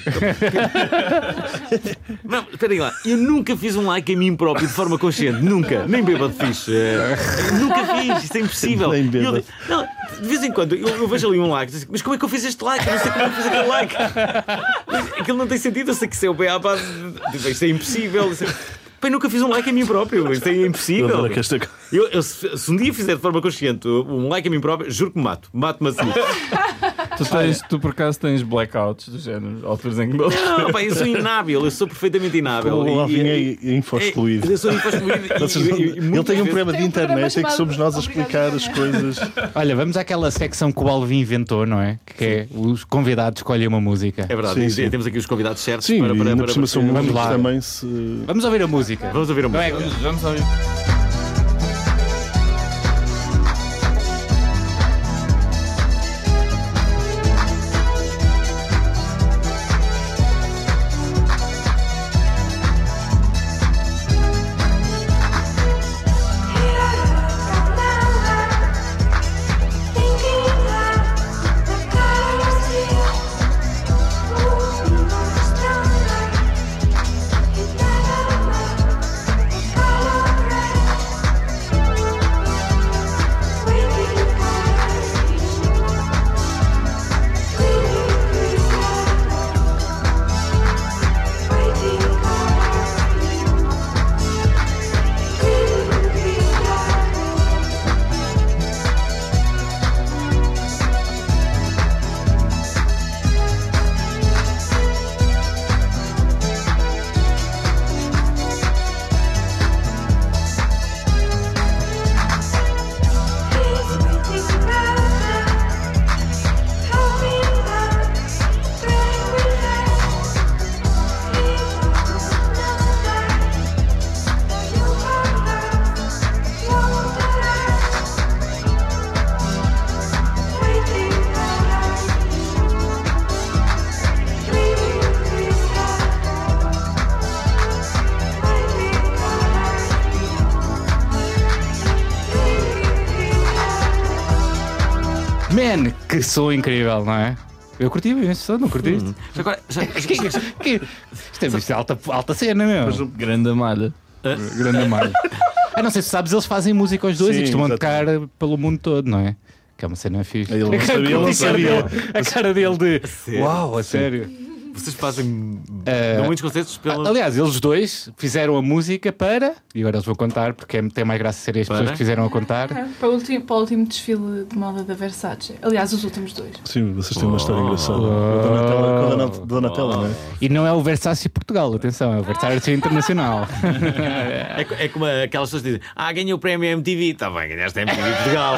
Speaker 1: Não, esperem lá. Eu nunca fiz um like a mim próprio de forma consciente. Nunca. Nem bêbado fiz. Eh, nunca fiz. Isso é impossível.
Speaker 2: Nem
Speaker 1: Eu-
Speaker 2: bêbado.
Speaker 1: não, de vez em quando eu, eu vejo ali um like. digo, Mas como é que eu fiz este like? Eu não sei como é que fiz aquele like. Mas Aquilo não tem sentido. Eu sei que isso é o bem à base. de- Isto é impossível. Isto é- Pai, nunca fiz um like a mim próprio. Isto é
Speaker 2: Eu
Speaker 1: impossível.
Speaker 2: esta-
Speaker 1: Eu, eu, se, se um dia fizer de forma consciente um like a mim próprio, juro que me mato. Mato-me assim.
Speaker 5: Tu, tens, tu por acaso tens blackouts do género, alturas em que não.
Speaker 1: Não, pá, eu sou inábil, eu sou perfeitamente inábil.
Speaker 2: O Alvin
Speaker 1: E-
Speaker 2: é info-excluído.
Speaker 1: Eu sou
Speaker 2: Ele tem um programa de internet em que somos nós a explicar as coisas.
Speaker 3: Olha, vamos àquela secção que o Alvin inventou, não é? Que é os convidados escolhem uma música.
Speaker 1: É verdade,
Speaker 2: Sim,
Speaker 1: e-
Speaker 2: sim.
Speaker 1: temos aqui os convidados certos
Speaker 2: Sim,
Speaker 1: para, para,
Speaker 2: ainda
Speaker 1: para,
Speaker 2: por cima são
Speaker 3: Vamos
Speaker 2: músicos
Speaker 3: lá.
Speaker 2: também. Se...
Speaker 3: Vamos ouvir a música.
Speaker 1: Vamos ouvir a
Speaker 3: Não é?
Speaker 1: música.
Speaker 5: Vamos ouvir.
Speaker 3: Man, que som incrível, não é? Eu curti som, não curtiste?
Speaker 1: Já Agora, já,
Speaker 3: Que- Isto é, isto é alta, alta cena, meu.
Speaker 5: Grande malha.
Speaker 3: Grande malha. Ah, não sei se sabes, eles fazem música os dois
Speaker 2: Sim,
Speaker 3: e costumam tocar pelo mundo todo, não é? Que é uma cena fixe.
Speaker 2: Ele não sabia, ele não
Speaker 3: A cara
Speaker 2: sabia.
Speaker 3: dele- A cara dele de. Uau, a sério.
Speaker 1: Vocês fazem. Dão muitos concertos pela.
Speaker 3: Aliás, eles dois fizeram a música para. E agora eles vão contar, porque é- tem mais graça ser as pessoas
Speaker 1: Para?
Speaker 3: que fizeram a contar.
Speaker 6: Para o, último, para o último desfile de moda da Versace. Aliás, os últimos dois.
Speaker 2: Sim, vocês têm uma história
Speaker 1: Oh.
Speaker 2: engraçada. Com a Donatella, com a Dona- Donatella, não é?
Speaker 3: E não é o Versace Portugal, atenção, é o Versace Internacional.
Speaker 1: É, é como aquelas pessoas dizem: Ah, ganhei o prémio MTV. Está bem, ganhaste a MTV Portugal.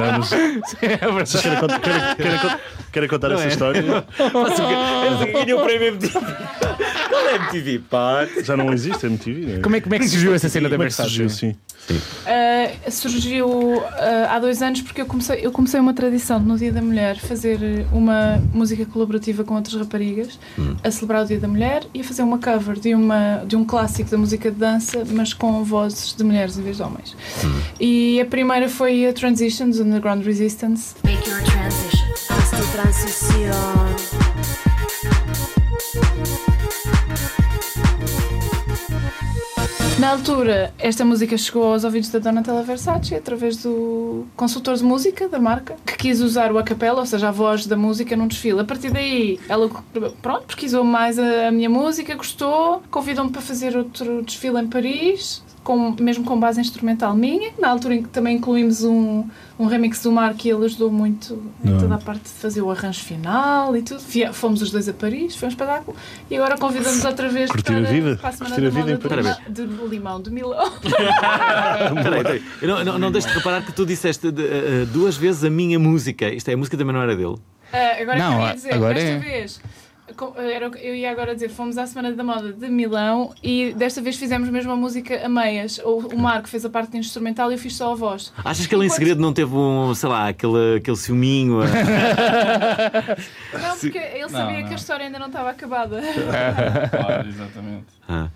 Speaker 2: Não, mas Vocês querem, cont- querem- querem querem contar essa história?
Speaker 1: Faço o quê? Eu ganhei o prémio MTV. Qual é MTV Pot?
Speaker 2: Já não existe MTV, né?
Speaker 3: Como é, como é que surgiu essa cena da
Speaker 2: Como é que surgiu, sim.
Speaker 6: Uh, surgiu uh, há dois anos porque eu comecei, eu comecei uma tradição de, no Dia da Mulher fazer uma música colaborativa com outras raparigas a celebrar o Dia da Mulher e a fazer uma cover de, uma, de um clássico da música de dança, mas com vozes de mulheres em vez de homens. E a primeira foi a Transitions, Underground Resistance.
Speaker 7: Make your transition. Transición.
Speaker 6: Na altura, esta música chegou aos ouvidos da Donatella Versace através do consultor de música da marca, que quis usar o a capella, ou seja, a voz da música num desfile. A partir daí, ela pronto, pesquisou mais a minha música, gostou, convidou-me para fazer outro desfile em Paris, com, mesmo com base instrumental minha. Na altura em que também incluímos um, um remix do Mark e ele ajudou muito em toda a parte de fazer o arranjo final e tudo. Fomos os dois a Paris, foi um espetáculo. E agora convidamos outra vez
Speaker 2: Curtir
Speaker 6: para,
Speaker 2: a vida?
Speaker 6: para a Semana
Speaker 2: Curtir a
Speaker 6: da
Speaker 2: vida Paris.
Speaker 6: de, de Limão, de Milão.
Speaker 1: Peraí, peraí. Não, não, não deixes de reparar que tu disseste de- eh, duas vezes a minha música. Isto é, a música também não era dele.
Speaker 6: Ah, agora
Speaker 3: Não,
Speaker 6: queria dizer,
Speaker 3: agora
Speaker 6: desta
Speaker 3: é.
Speaker 6: vez, eu ia agora dizer, fomos à Semana da Moda de Milão e desta vez fizemos mesmo a música a meias. O, o Marco fez a parte instrumental e eu fiz só a voz.
Speaker 1: Achas que ele em
Speaker 6: Enquanto-
Speaker 1: segredo não teve um, sei lá, aquele, aquele ciúminho?
Speaker 6: Não, porque ele sabia
Speaker 5: não.
Speaker 6: que a história ainda não estava acabada.
Speaker 5: Claro, exatamente.
Speaker 1: Ah.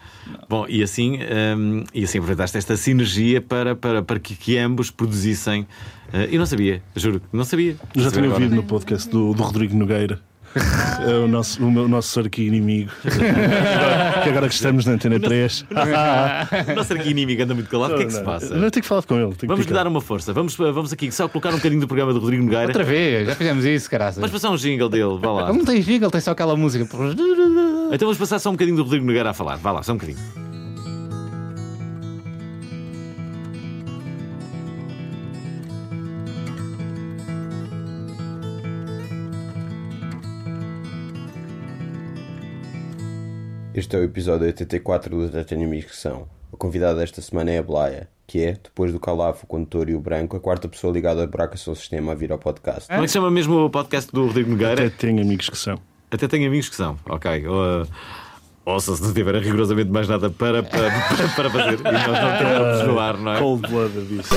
Speaker 1: Bom, e assim, hum, e assim aproveitaste esta sinergia para, para, para que, que ambos produzissem. eh, eu não sabia, juro, que não sabia.
Speaker 2: Já
Speaker 1: agora.
Speaker 2: ouvido no podcast do, do Rodrigo Nogueira. É o nosso, o meu, nosso arqui-inimigo. que agora que estamos na Antena 3.
Speaker 1: O nosso aqui inimigo anda muito calado, o que é que se passa?
Speaker 2: Não tenho que falar com ele.
Speaker 1: Vamos lhe dar uma força. Vamos, vamos aqui só colocar um bocadinho do programa do Rodrigo Nogueira.
Speaker 3: Outra vez, já fizemos isso, caraças.
Speaker 1: Vamos passar um jingle dele, vá lá.
Speaker 3: Não tem ele tem só aquela música.
Speaker 1: Então vamos passar só um bocadinho do Rodrigo Nogueira a falar. Vá lá, só um bocadinho.
Speaker 8: Este é o episódio 84 do que São. A convidada desta semana é a Blaia, que é, depois do Calafo, o condutor e o Branco, a quarta pessoa ligada a buraco ao sistema a vir ao podcast.
Speaker 1: Como é que se chama mesmo o podcast do Rodrigo Nogueira?
Speaker 2: Até tenho amigos que são.
Speaker 1: Até tenho amigos que são, ok. Ou, ou se não tiverem rigorosamente mais nada para, para, para, para fazer. E nós não temos no ar, não é?
Speaker 2: Cold blooded isso.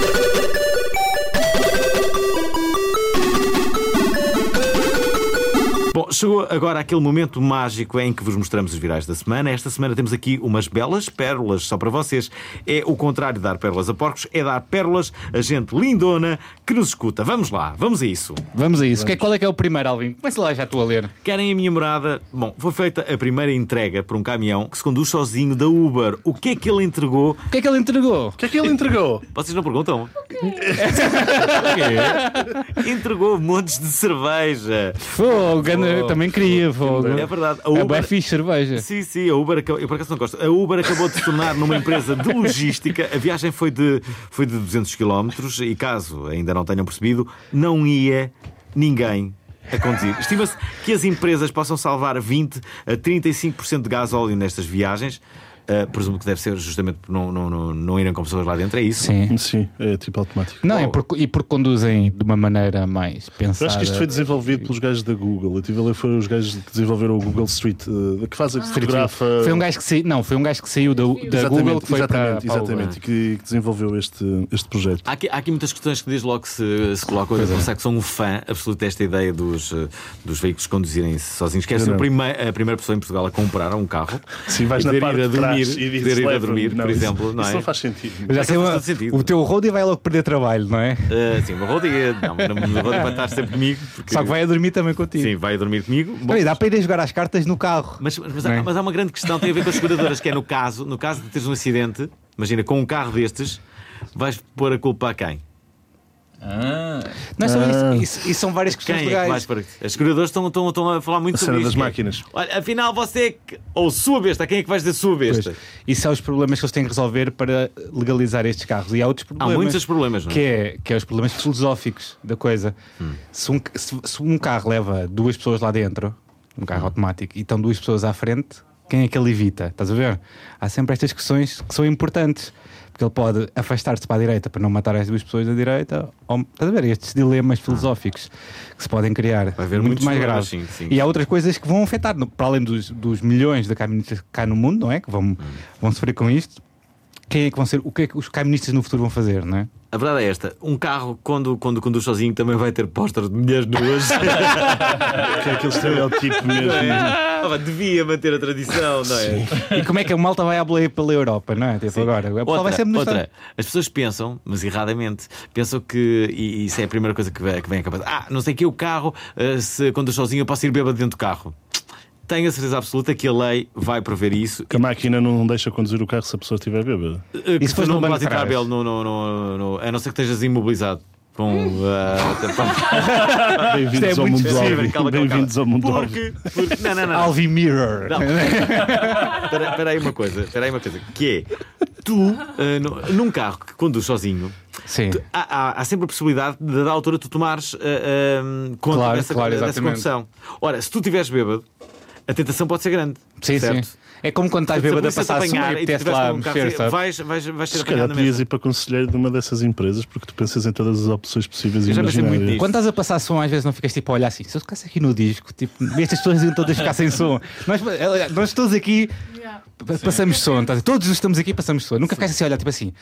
Speaker 1: Bom, chegou agora aquele momento mágico em que vos mostramos os virais da semana. Esta semana temos aqui umas belas pérolas só para vocês. É o contrário de dar pérolas a porcos, é dar pérolas a gente lindona que nos escuta. Vamos lá, vamos a isso.
Speaker 3: Vamos a isso. Que- Qual é que é o primeiro, Alvin? Começa lá, já estou a ler.
Speaker 1: Querem a minha morada? Bom, foi feita a primeira entrega por um caminhão que se conduz sozinho da Uber. O que é que ele entregou?
Speaker 3: O que é que ele entregou?
Speaker 2: O que é que ele entregou?
Speaker 1: Vocês não perguntam? entregou montes de cerveja.
Speaker 3: Fogo, ganda- também queria, fogo.
Speaker 1: É verdade. A
Speaker 3: É
Speaker 1: Uber...
Speaker 3: bem fixe cerveja.
Speaker 1: Sim, sim, a Uber, acabou- eu por acaso não gosto. A Uber acabou de se tornar numa empresa de logística. A viagem foi de, foi de 200 km e, caso ainda não tenham percebido, não ia ninguém a conduzir. Estima-se que as empresas possam salvar 20 a 35% de gás óleo nestas viagens. Uh, presumo que deve ser justamente por não, não, não, não irem com pessoas lá dentro, é isso?
Speaker 3: Sim.
Speaker 2: Sim, é tipo automático.
Speaker 3: Não, é porque, e porque conduzem de uma maneira mais
Speaker 2: Eu
Speaker 3: pensada.
Speaker 2: acho que isto foi desenvolvido pelos gajos da Google. Eu tive a ler, foram os gajos que desenvolveram o Google Street, eh, que faz a fotografa.
Speaker 3: Foi um gajo que saiu, não, foi um gajo que saiu da, da
Speaker 2: Exatamente,
Speaker 3: Google que foi
Speaker 2: exatamente,
Speaker 3: para, para
Speaker 2: exatamente, e que, que desenvolveu este, este projeto.
Speaker 1: Há aqui, há aqui muitas questões que desde logo se, se colocam. Eu confesso que sou um fã absoluto desta ideia dos, eh, dos veículos conduzirem-se sozinhos. Quero
Speaker 2: Eu
Speaker 1: ser a primeira, a primeira pessoa em Portugal a comprar um carro.
Speaker 2: Sim, vais na parte de trás
Speaker 1: dormir,
Speaker 2: e dizes,
Speaker 1: poder ir a dormir,
Speaker 2: Não,
Speaker 1: por
Speaker 2: isso-
Speaker 1: exemplo, não
Speaker 2: Isso
Speaker 1: é?
Speaker 2: não faz sentido.
Speaker 3: Já sei, uma-
Speaker 1: sentido.
Speaker 3: o teu roadie vai logo perder trabalho, não é?
Speaker 1: Eh, sim, o meu Rodrigo, não, o meu Rodrigo vai estar sempre comigo. Porque,
Speaker 3: Só que vai a dormir também contigo.
Speaker 1: Sim, vai a dormir comigo. Bom,
Speaker 3: dá para ir a jogar as cartas no carro.
Speaker 1: mas, mas, há,
Speaker 3: é?
Speaker 1: mas há uma grande questão, tem a ver com as seguradoras, que é no caso, no caso de teres um acidente, imagina, com um carro destes, vais pôr a culpa a quem?
Speaker 5: Ah,
Speaker 3: Não é só
Speaker 2: Ah.
Speaker 3: isso, isso, isso são várias questões
Speaker 1: Quem é que
Speaker 3: legais.
Speaker 1: vais para. As seguradoras estão, estão, estão a falar muito
Speaker 2: A
Speaker 1: sobre isso.
Speaker 2: das
Speaker 1: que é,
Speaker 2: máquinas.
Speaker 1: Olha, afinal você é que. Ou sua besta, quem é que vais dizer sua
Speaker 3: Pois.
Speaker 1: besta?
Speaker 3: Isso são os problemas que eles têm que resolver para legalizar estes carros. E há outros
Speaker 1: Há
Speaker 3: problemas.
Speaker 1: muitos problemas, não é?
Speaker 3: que é, que é os problemas filosóficos da coisa. Se, um, se- se um carro leva duas pessoas lá dentro, um carro automático, e estão duas pessoas à frente, quem é que ele evita? Estás a ver? Há sempre estas questões que são importantes. Porque ele pode afastar-se para a direita para não matar as duas pessoas da direita. Ou, estás a ver? Estes dilemas filosóficos que se podem criar.
Speaker 1: Vai haver
Speaker 3: muito mais graves.
Speaker 1: sim, sim.
Speaker 3: E há outras coisas que vão afetar, no- para além dos, dos milhões de caministas cá no mundo, não é? Que vão, vão sofrer com isto. Quem é que vão ser? O que é que os caministas no futuro vão fazer, não é?
Speaker 1: A verdade é esta: um carro, quando, quando conduz sozinho, também vai ter pósteres de mulheres nuas.
Speaker 2: Que é aquele estereótipo mesmo.
Speaker 1: Ah, devia manter a tradição, não é?
Speaker 3: E como é que a malta vai à boleia pela Europa, não é? Tipo, agora. O pessoal vai sempre
Speaker 1: outra, as pessoas pensam, mas erradamente, pensam que, e isso é a primeira coisa que vem, que vem a cabeça, ah, não sei que o carro, eh, se conduz sozinho, eu posso ir bêbado dentro do carro. Tenho a certeza absoluta que a lei vai prever isso.
Speaker 2: Que a máquina não deixa conduzir o carro se a pessoa estiver bêbada.
Speaker 1: Eh,
Speaker 3: fores
Speaker 1: tu
Speaker 3: num
Speaker 1: não
Speaker 3: banco
Speaker 1: podes
Speaker 3: de
Speaker 1: entrar belo no, no, no, no- A não ser que estejas imobilizado. Com, uh,
Speaker 2: Bem-vindos
Speaker 3: é
Speaker 2: ao
Speaker 3: muito
Speaker 2: mundo Alvin.
Speaker 1: calma,
Speaker 2: Bem-vindos ao mundo do Alvin.
Speaker 1: porque, porque. Não, não, não.
Speaker 3: Alvi Mirror.
Speaker 1: Não. Espera espera aí uma coisa, espera aí uma coisa, que é tu, eh, no- num carro que conduz sozinho,
Speaker 3: Sim.
Speaker 1: tu- há, há- há sempre a possibilidade de, da altura, tu tomares eh, eh, conta
Speaker 3: Claro,
Speaker 1: dessa,
Speaker 3: claro,
Speaker 1: dessa condução. Ora, se tu estiveres bêbado, a tentação pode ser grande.
Speaker 3: Sim,
Speaker 1: certo?
Speaker 3: sim. É como quando estás
Speaker 1: a
Speaker 3: bêbado a passar som
Speaker 1: apanhar
Speaker 3: e apetece lá
Speaker 1: com um
Speaker 3: mexer, sabe?
Speaker 1: vais, vais, vais ser
Speaker 2: Se calhar podias ir para conselheiro de uma dessas empresas porque tu pensas em todas as opções possíveis e
Speaker 1: nisso.
Speaker 3: Quando estás a passar som, às vezes não ficas tipo a olhar assim. Se eu tocasse aqui no disco, tipo, estas pessoas iam todas ficar sem som. Nós, nós todos aqui passamos som, a todos estamos aqui passamos som. Nunca ficaste assim a olhar, tipo assim.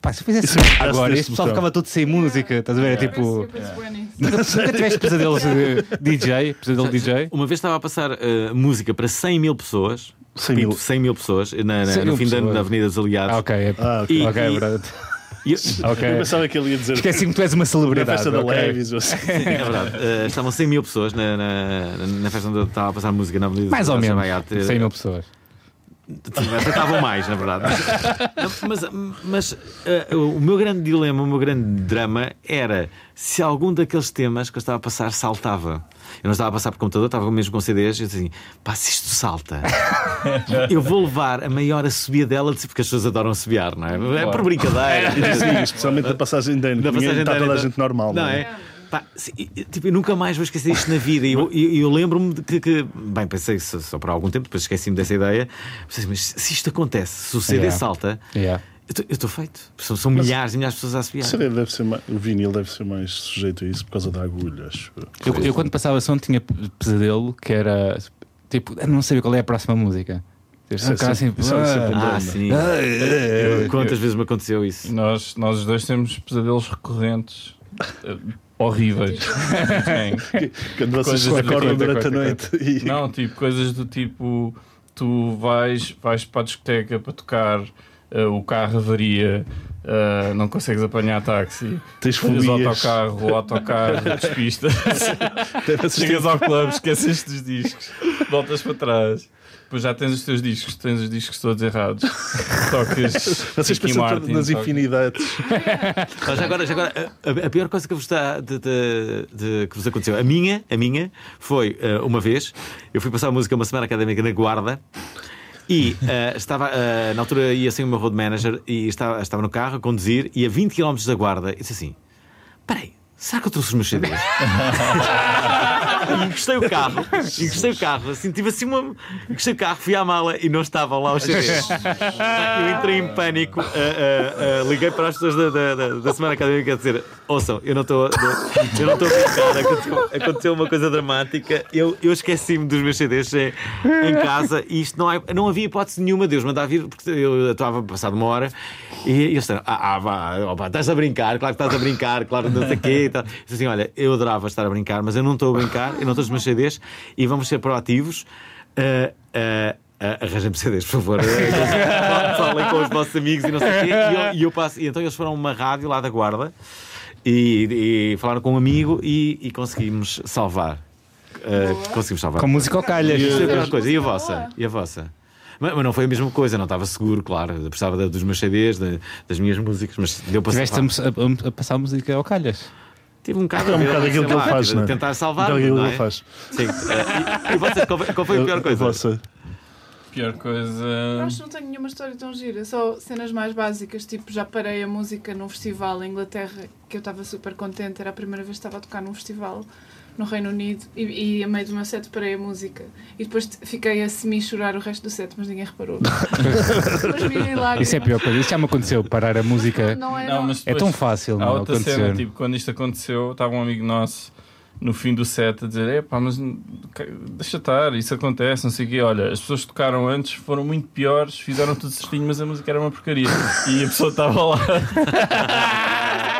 Speaker 3: Pá, se eu fizesse
Speaker 2: Isso
Speaker 3: agora, este pessoal ficava todo sem música, estás a ver? É tipo. Nunca, nunca tiveste pesadelos de DJ? Pesadelo de DJ?
Speaker 1: Uma vez estava a passar eh, música para 100 mil pessoas.
Speaker 2: 100
Speaker 1: repito,
Speaker 2: mil.
Speaker 1: 100 mil pessoas na, na-
Speaker 3: 100
Speaker 1: no
Speaker 3: mil
Speaker 1: fim de ano
Speaker 3: pessoas.
Speaker 1: da Avenida dos Aliados.
Speaker 3: Ah, ok. É,
Speaker 2: Ah, ok.
Speaker 1: E-
Speaker 3: ok, é
Speaker 1: e-
Speaker 3: verdade.
Speaker 1: E eu-
Speaker 3: Ok.
Speaker 2: Eu pensava que ele ia dizer
Speaker 3: Esqueci-me que tu és uma
Speaker 2: na
Speaker 3: celebridade.
Speaker 2: festa da
Speaker 3: ok.
Speaker 2: Levis ou assim.
Speaker 1: É verdade. Eh, estavam 100 mil pessoas na, na, na festa onde eu estava a passar música na Avenida
Speaker 3: Mais ou
Speaker 1: dos
Speaker 3: menos.
Speaker 1: Aliados. Já vai há-
Speaker 3: 100 mil pessoas.
Speaker 1: Estavam mais, na verdade. Mas, mas eh, o meu grande dilema, o meu grande drama era se algum daqueles temas que eu estava a passar saltava. Eu não estava a passar por computador, estava mesmo com CDs. E eu disse assim: pá, se isto salta, eu vou levar a maior assobia dela, porque as pessoas adoram assobiar, não é? É por brincadeira.
Speaker 2: Sim, especialmente na passagem de ano. Ninguém-
Speaker 1: passagem
Speaker 2: Está
Speaker 1: de
Speaker 2: toda a
Speaker 1: ano,
Speaker 2: gente normal.
Speaker 1: Não é? Pá, tipo, eu nunca mais vou esquecer isto na vida. E eu, e eu lembro-me de que, que- Bem, pensei só, só por algum tempo, depois esqueci-me dessa ideia. Pensei assim, mas se isto acontece, se o CD
Speaker 3: Yeah.
Speaker 1: salta,
Speaker 3: Yeah.
Speaker 1: eu eu estou feito. São, são milhares e milhares de pessoas a
Speaker 2: O
Speaker 1: assobiar.
Speaker 2: CD deve ser mais, o vinil deve ser mais sujeito a isso por causa da agulha, acho. eu.
Speaker 3: Eu, eu quando passava som tinha pesadelo que era tipo, eu não sabia qual é a próxima música. Eu
Speaker 2: Isso é
Speaker 3: ficava
Speaker 2: sempre- isso é um
Speaker 1: Ah, sim.
Speaker 3: ah, ah,
Speaker 1: Eu- Quantas vezes me aconteceu isso?
Speaker 5: Nós, nós os dois temos pesadelos recorrentes horríveis.
Speaker 2: Quando vocês acordam
Speaker 3: conta,
Speaker 2: durante a noite e
Speaker 5: Não, tipo, coisas do tipo: tu vais, vais para a discoteca para tocar, eh, o carro avaria, eh, não consegues apanhar táxi,
Speaker 2: tens
Speaker 5: tens o
Speaker 2: fobias.
Speaker 5: autocarro, o autocarro despista, chegas ao clube, esqueceste os discos, voltas para trás. Depois já tens os teus discos, tens os discos todos errados. Tocas.
Speaker 2: Vocês
Speaker 5: Ricky
Speaker 2: pensam
Speaker 5: Martin,
Speaker 2: nas
Speaker 5: tocas-
Speaker 2: infinidades.
Speaker 1: Mas agora, já agora a, a pior coisa que vos, está, de- de- de- que vos aconteceu, a minha, a minha foi eh, uma vez, eu fui passar música uma semana académica na Guarda. E eh, estava, eh, na altura ia sem o meu road manager e estava, estava no carro a conduzir e a 20 km da guarda e disse assim: Peraí, será que eu trouxe os meus CDs? encostei o carro, encostei o carro, assim, tive assim uma. Encostei o carro, fui à mala e não estavam lá os CDs. Eu entrei em pânico, ah, ah, ah, liguei para as pessoas da, da, da- da semana académica a dizer: Ouçam, eu não estou a brincar, aconteceu, aconteceu uma coisa dramática. Eu, eu esqueci-me dos meus CDs em, em casa e isto não, há- não havia hipótese nenhuma. Deus mandava vir, porque eu estava passado uma hora e eles disseram: Ah, ah vá, opa, estás a brincar, claro que estás a brincar, claro, não sei o quê. E tal. Disse assim: Olha, eu adorava estar a brincar, mas eu não estou a brincar, eu não os meus CDs e vamos ser proativos. Ah, ah, ah, Arranjem-me CDs, por favor. Falem com os vossos amigos e não sei o quê. E eu, e eu passo. E então eles foram a uma rádio lá da Guarda e, e falaram com um amigo e, e conseguimos salvar. Ah, conseguimos salvar.
Speaker 3: Com música ao calhas.
Speaker 1: Melhor coisa. E a vossa? E a vossa? Mas, mas não foi a mesma coisa, não estava seguro, claro. Eu precisava dos meus CDs, da- das minhas músicas, mas deu para
Speaker 3: Tiveste
Speaker 1: salvar.
Speaker 3: a, a- a passar música ao calhas.
Speaker 1: Tive um bocado,
Speaker 2: É um bocado aquilo
Speaker 1: sei
Speaker 2: que ele faz, não é?
Speaker 1: Tentar salvar.
Speaker 2: Então, aquilo
Speaker 1: não
Speaker 2: que
Speaker 1: é?
Speaker 2: ele faz.
Speaker 1: Sim. E, vocês, qual foi, a pior coisa?
Speaker 2: vossa-
Speaker 5: pior coisa.
Speaker 6: Eu acho que não tenho nenhuma história tão gira, só cenas mais básicas, tipo já parei a música num festival em Inglaterra que eu estava super contente, era a primeira vez que estava a tocar num festival no Reino Unido e, e a meio do meu set parei a música e depois fiquei a semi-chorar o resto do set, mas ninguém reparou. Lágrimas.
Speaker 3: Isso é pior coisa. Isso já me aconteceu, parar a música.
Speaker 6: Não é,
Speaker 5: Não,
Speaker 6: não.
Speaker 5: mas
Speaker 3: É tão fácil
Speaker 5: Há
Speaker 3: não
Speaker 5: outra
Speaker 3: acontecer.
Speaker 5: cena, tipo, quando isto aconteceu, estava um amigo nosso no fim do set a dizer: Epá, mas n- ca- deixa estar, isso acontece, não sei o quê. Olha, as pessoas que tocaram antes foram muito piores, fizeram tudo certinho, mas a música era uma porcaria. E a pessoa estava lá.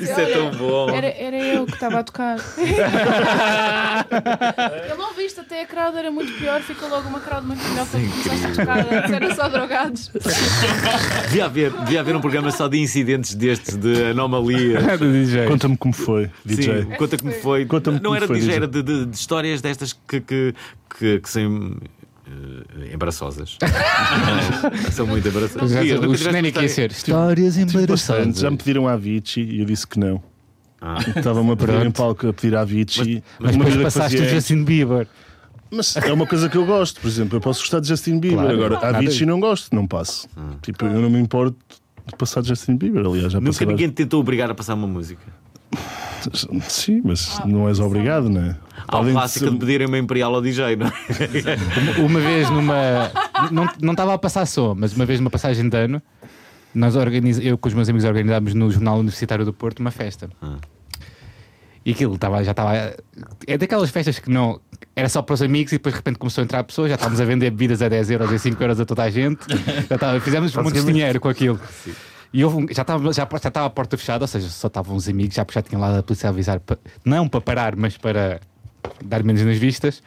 Speaker 1: Isso é tão bom.
Speaker 6: Era, era eu que estava a tocar. Ele não viste, até a crowd era muito pior, ficou logo uma crowd muito melhor quando começaste a tocar. Antes eram só drogados.
Speaker 1: Devia haver, devia haver um programa só de incidentes destes, de anomalia.
Speaker 3: do DJ.
Speaker 2: Conta-me como foi, DJ.
Speaker 1: Sim, conta como foi.
Speaker 2: Conta-me
Speaker 1: não
Speaker 2: como
Speaker 1: era
Speaker 2: foi,
Speaker 1: DJ,
Speaker 2: DJ.
Speaker 1: era de, de- de histórias destas que, que, que, que são eh, embaraçosas. São muito embaraçosas.
Speaker 3: Já-
Speaker 1: Dias, nunca
Speaker 3: O
Speaker 1: tiveste
Speaker 3: genérico ia ser Histórias embaraçosas.
Speaker 2: Já me pediram a Avicii e eu disse que não.
Speaker 1: Ah.
Speaker 2: Estava-me a pedir em palco a pedir a Avicii.
Speaker 3: Mas
Speaker 2: Uma
Speaker 3: depois passaste o
Speaker 2: fazia-
Speaker 3: Justin Bieber.
Speaker 2: Mas é uma coisa que eu gosto, por exemplo, eu posso gostar de Justin Bieber,
Speaker 3: Claro.
Speaker 2: agora a. Avicii não gosto, não passo. Tipo, eu não me importo de passar de Justin Bieber, aliás, já
Speaker 1: Nunca ninguém te tentou obrigar a passar uma música.
Speaker 2: Sim, mas não és obrigado, não é?
Speaker 1: Há o clássico de pedirem uma Imperial ao DJ, não é?
Speaker 3: Uma vez numa. Não, não estava a passar som, mas uma vez numa passagem de ano, nós organiz... eu com os meus amigos organizámos no Jornal Universitário do Porto uma festa.
Speaker 1: Ah.
Speaker 3: E aquilo estava, já estava. É daquelas festas que não. Era só para os amigos e depois de repente começou a entrar pessoas, já estávamos a vender bebidas a 10 euros e 5 euros a toda a gente. Já estava, fizemos muito dinheiro com aquilo. E houve um- já, estava, já, já estava a porta fechada, ou seja, só estavam uns amigos, já, já tinham lá a polícia a avisar, pa- não para parar, mas para dar menos nas vistas.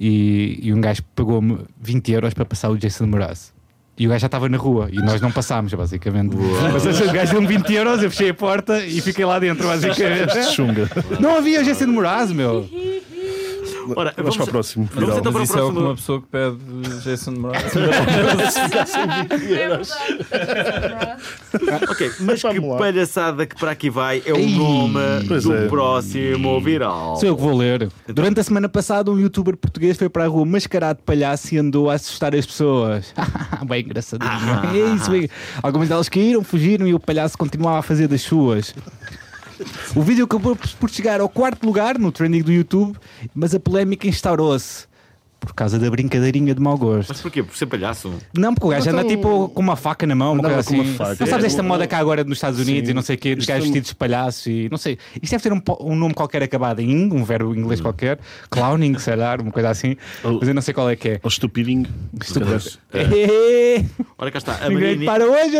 Speaker 3: E, e um gajo pagou-me 20 euros para passar o Jason Mraz. E o gajo já estava na rua e nós não passámos, basicamente. Mas o gajo deu-me 20 euros, eu fechei a porta e fiquei lá dentro, basicamente.
Speaker 2: Chunga.
Speaker 3: Não havia o Jason Mraz, meu.
Speaker 1: Ora,
Speaker 2: Vamos para o próximo.
Speaker 1: Vamos
Speaker 2: viral.
Speaker 1: então para o
Speaker 5: Mas isso é que
Speaker 1: próximo.
Speaker 5: uma pessoa que pede Jason Mraz.
Speaker 6: É verdade.
Speaker 1: Ok, mas que
Speaker 2: Vamos lá.
Speaker 1: palhaçada que para aqui vai é o
Speaker 3: Ei,
Speaker 1: nome
Speaker 2: pois
Speaker 1: do
Speaker 2: é.
Speaker 1: próximo viral.
Speaker 3: Sou eu que vou ler. Durante a semana passada, um youtuber português foi para a rua mascarado de palhaço e andou a assustar as pessoas. bem engraçadinho. É isso, bem. Algumas delas caíram, fugiram e o palhaço continuava a fazer das suas. O vídeo acabou por chegar ao quarto lugar no trending do YouTube, mas a polémica instaurou-se por causa da brincadeirinha de mau gosto.
Speaker 1: Mas porquê? Por ser palhaço?
Speaker 3: Não, porque o gajo anda tipo com uma faca na mão, uma coisa
Speaker 2: uma
Speaker 3: assim.
Speaker 2: faca.
Speaker 3: Não sabes
Speaker 2: É,
Speaker 3: esta moda cá agora nos Estados Unidos
Speaker 2: Sim.
Speaker 3: e não sei o quê, dos gajos
Speaker 2: é
Speaker 3: vestidos de palhaço e não sei. Isto deve ter um, um nome qualquer acabado em ing, um verbo inglês
Speaker 2: Hum.
Speaker 3: qualquer, clowning, sei lá, uma coisa assim,
Speaker 2: Ou-
Speaker 3: mas eu não sei qual é que é. Estúpido.
Speaker 1: É. Ora cá está. A
Speaker 3: Ninguém para hoje!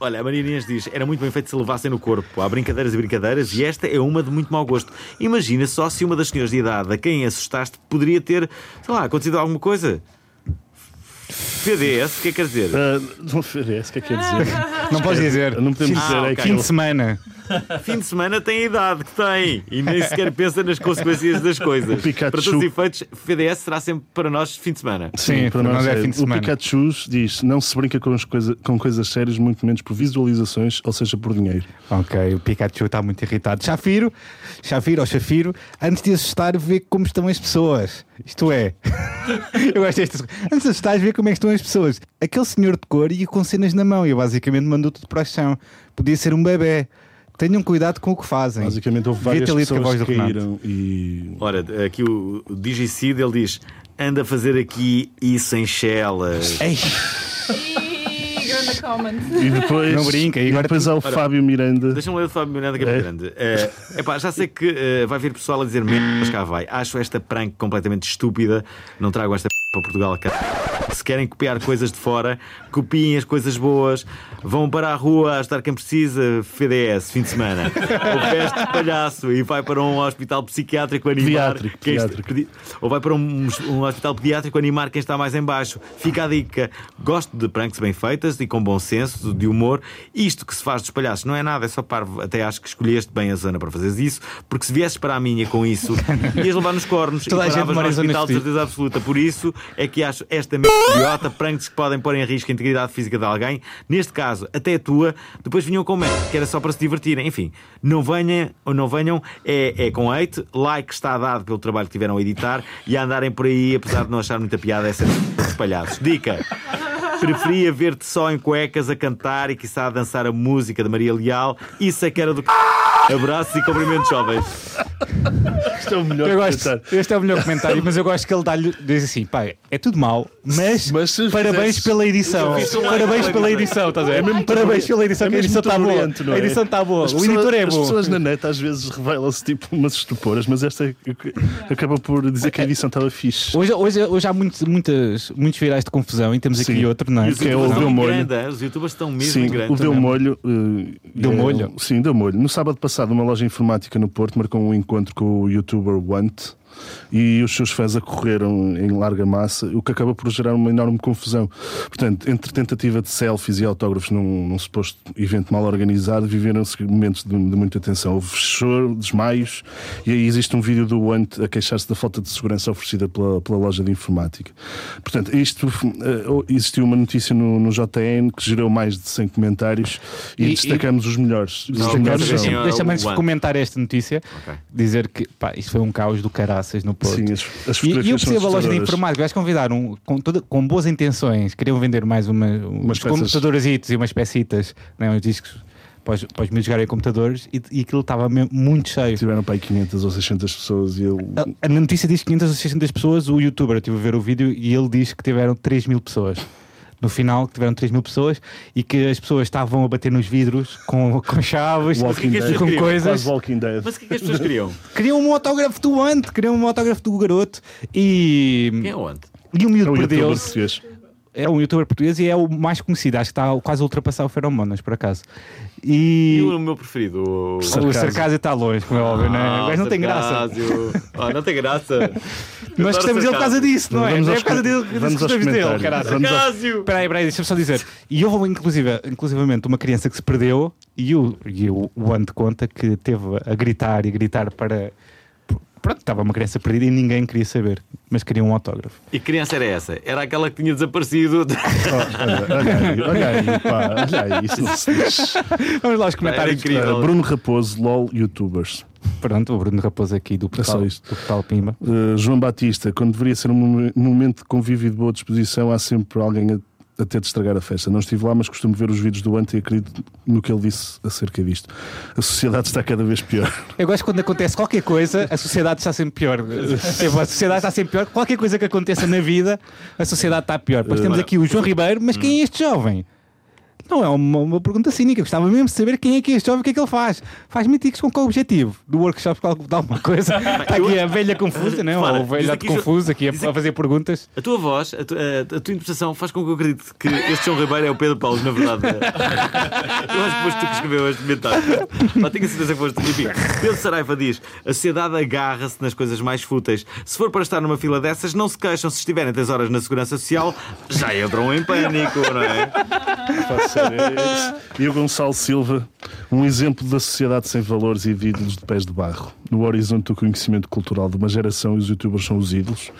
Speaker 1: Olha, a Maria Inês diz: era muito bem feito se levassem no corpo. Há brincadeiras e brincadeiras e esta é uma de muito mau gosto. Imagina só se uma das senhoras de idade a quem assustaste poderia ter, sei lá, acontecido alguma coisa. PDS, o que é que quer dizer?
Speaker 2: Ah, não oferece, o que é que quer dizer?
Speaker 3: Não podes dizer.
Speaker 2: Não podemos
Speaker 1: Ah,
Speaker 2: dizer, é
Speaker 1: ok.
Speaker 2: que
Speaker 3: Fim de semana.
Speaker 1: Fim de semana tem a idade que tem e nem sequer pensa nas consequências das coisas.
Speaker 2: O.
Speaker 1: Para todos os efeitos, FDS será sempre para nós fim de semana.
Speaker 3: Sim, para nós é fim de
Speaker 2: O
Speaker 3: semana.
Speaker 2: Pikachu diz: não se brinca com, as coisa, com coisas sérias, muito menos por visualizações, ou seja, por dinheiro.
Speaker 3: Ok, o Pikachu está muito irritado. Chafiro, Chafiro ou Chafiro, antes de assustar, vê como estão as pessoas. Isto é, eu gosto destas Antes de assustar, vê como é que estão as pessoas. Aquele senhor de cor ia com cenas na mão e basicamente mandou tudo para o chão. Podia ser um bebê. Tenham cuidado com o que fazem.
Speaker 2: Basicamente, houve várias
Speaker 3: ter lido com a voz
Speaker 2: pessoas que caíram e.
Speaker 1: Ora, aqui o, o DigiCid ele diz: anda a fazer aqui isso em chelas.
Speaker 2: E depois,
Speaker 3: Não brinca, e agora
Speaker 2: depois há o Fábio Miranda.
Speaker 1: Deixa-me ler o Fábio Miranda, que é, muito grande. É, epá, já sei que eh, vai vir pessoal a dizer menos, mas cá vai. Acho esta prank completamente estúpida. Não trago esta p para Portugal. cara. Se querem copiar coisas de fora, copiem as coisas boas. Vão para a rua a ajudar quem precisa. FDS, fim de semana. Ou veste de palhaço e vai para um hospital psiquiátrico animar.
Speaker 2: Pediátrico,
Speaker 1: quem está-
Speaker 2: pediátrico.
Speaker 1: pedi- Ou vai para um, um hospital pediátrico animar quem está mais em baixo. Fica a dica. Gosto de pranks bem feitas e com bom senso, de humor. Isto que se faz dos palhaços não é nada, é só parvo. Até acho que escolheste bem a zona para fazeres isso, porque se viesses para a minha com isso, ias levar nos cornos
Speaker 3: Toda
Speaker 1: e paravas no hospital de
Speaker 3: de-
Speaker 1: certeza absoluta. Por isso é que acho esta merda idiota, pranks que podem pôr em risco a integridade física de alguém, neste caso até a tua, depois vinham com merda, que era só para se divertirem. Enfim, não venham ou não venham, é, é com hate, like está dado pelo trabalho que tiveram a editar e a andarem por aí, apesar de não achar muita piada essa. de palhaços. Dica. Preferia ver-te só em cuecas a cantar e quiçá a dançar a música de Maria Leal. Isso é que era do c... Abraços e cumprimentos jovens.
Speaker 2: Isto é o melhor
Speaker 3: Eu gosto,
Speaker 2: comentário.
Speaker 3: este é o melhor comentário, mas eu gosto que ele dá-lhe, diz assim: pá, é tudo mau, mas,
Speaker 2: Mas
Speaker 3: parabéns pela edição.
Speaker 1: um
Speaker 3: Parabéns
Speaker 1: pela edição.
Speaker 3: estás a ver?
Speaker 2: É mesmo
Speaker 3: parabéns pela edição,
Speaker 2: É
Speaker 3: que a edição está boa.
Speaker 2: é?
Speaker 3: A edição está boa,
Speaker 2: As
Speaker 3: o
Speaker 2: pessoas-
Speaker 3: editor é
Speaker 2: As
Speaker 3: bom.
Speaker 2: pessoas na net às vezes revelam-se tipo umas estuporas, mas esta é- acaba por dizer que a edição estava fixe.
Speaker 3: Hoje, hoje, hoje há muitos, muitas, muitos virais de confusão e temos aqui
Speaker 2: Sim.
Speaker 3: outro, não é?
Speaker 1: Os
Speaker 2: Que é o
Speaker 1: youtubers
Speaker 2: Deu Molho.
Speaker 1: grande, hein? Os youtubers estão mesmo
Speaker 2: Sim,
Speaker 1: em grande.
Speaker 2: o Deu. Molho. eh,
Speaker 3: Deu
Speaker 2: é-
Speaker 3: molho?
Speaker 2: Sim, Deu Molho. No sábado passado, uma loja informática no Porto marcou um encontro com o youtuber Want e os seus fãs acorreram em larga massa, o que acaba por gerar uma enorme confusão. Portanto, entre tentativa de selfies e autógrafos num, num suposto evento mal organizado, viveram-se momentos de, de muita tensão. Houve choro, desmaios, e aí existe um vídeo do Want a queixar-se da falta de segurança oferecida pela, pela loja de informática. Portanto, isto eh, existiu uma notícia no, no JN que gerou mais de 100 comentários e,
Speaker 3: E-
Speaker 2: destacamos os melhores. Os melhores
Speaker 1: saber-
Speaker 3: Deixa-me antes
Speaker 1: One.
Speaker 3: comentar esta notícia,
Speaker 1: Ok.
Speaker 3: dizer que pá, isto foi um caos do caraças no Porto.
Speaker 2: Sim, as, as
Speaker 3: E, e eu percebo a loja de informática, eles convidaram com, toda- com boas intenções, queriam vender mais uma, uns
Speaker 2: peças.
Speaker 3: computadores e umas pecitas, né, uns discos para os, para os meus jogarem computadores e, e aquilo estava muito cheio.
Speaker 2: Tiveram para aí 500 ou 600 pessoas e ele.
Speaker 3: A, a notícia diz 500 ou 600 pessoas, o youtuber, eu estive a ver o vídeo e ele diz que tiveram 3 mil pessoas. No final, que tiveram 3 mil pessoas e que as pessoas estavam a bater nos vidros com, com chaves,
Speaker 2: Walking Dead.
Speaker 3: com coisas.
Speaker 1: Mas o que é que as pessoas queriam?
Speaker 3: Queriam um autógrafo do Ant, queriam um autógrafo do garoto e,
Speaker 1: Quem é onde?
Speaker 3: e o
Speaker 2: É
Speaker 3: miúdo
Speaker 2: youtuber
Speaker 3: perdeu-se. É um youtuber português e é o mais conhecido, acho que está quase a ultrapassar o Feromonas, por acaso.
Speaker 1: E
Speaker 3: E
Speaker 1: o meu preferido? O...
Speaker 3: o
Speaker 2: Sarcásio.
Speaker 3: Está longe, como é óbvio, não é?
Speaker 1: Ah,
Speaker 3: gajo não tem graça.
Speaker 1: Oh, não tem graça.
Speaker 3: Nós gostamos dele por causa disso, não é?
Speaker 2: Vamos
Speaker 3: é
Speaker 2: aos
Speaker 3: por causa dele
Speaker 2: vamos
Speaker 3: que gostamos dele, caralho.
Speaker 1: Sarcásio.
Speaker 3: Espera aí, espera aí, deixa-me só dizer. E houve inclusive, inclusivamente uma criança que se perdeu e o, e o, o Ant conta que teve a gritar e gritar para. Pronto, estava uma criança perdida e ninguém queria saber, mas queria um autógrafo.
Speaker 1: E que criança era essa? Era aquela que tinha desaparecido.
Speaker 2: Oh, olha, olha aí, olha aí, pá, olha aí, isso não se diz.
Speaker 3: Vamos lá aos comentários.
Speaker 1: Incrível.
Speaker 2: Uh, Bruno Raposo, LOL Youtubers.
Speaker 3: Pronto, o Bruno Raposo aqui do portal,
Speaker 2: só isto.
Speaker 3: do portal Pimba.
Speaker 2: Uh, João Batista, quando deveria ser um momen- momento de convívio e de boa disposição, há sempre alguém a, a ter de estragar a festa. Não estive lá, mas costumo ver os vídeos do Ante e acredito no que ele disse acerca disto. A sociedade está cada vez pior.
Speaker 3: Eu gosto quando acontece qualquer coisa, a sociedade está sempre pior. A sociedade está sempre pior. Qualquer coisa que aconteça na vida, a sociedade está pior. Depois temos aqui o João Ribeiro, mas quem é este jovem? Não é uma, uma pergunta cínica. Gostava mesmo de saber quem é que é este jovem, o que é que ele faz. Faz míticos com qual objetivo? Do workshop de alguma coisa? Está aqui a velha confusa, não?
Speaker 1: Repara,
Speaker 3: Ou o
Speaker 1: diz
Speaker 3: velhote
Speaker 1: aqui
Speaker 3: confuso aqui a, a
Speaker 1: aqui-
Speaker 3: fazer perguntas.
Speaker 1: A tua voz, a, tu- a- a tua interpretação faz com que eu acredite que este João Ribeiro é o Pedro Paulo, na verdade. eu acho que foste tu que escreveu este comentário. Mas tenho a certeza que foste. Enfim, Pedro Saraiva diz: a sociedade agarra-se nas coisas mais fúteis. Se for para estar numa fila dessas, não se queixam. Se estiverem 3 horas na segurança social, já entram em pânico, não é?
Speaker 2: É. E o Gonçalo Silva, um exemplo da sociedade sem valores e de ídolos de pés de barro. No horizonte do conhecimento cultural de uma geração os youtubers são os ídolos.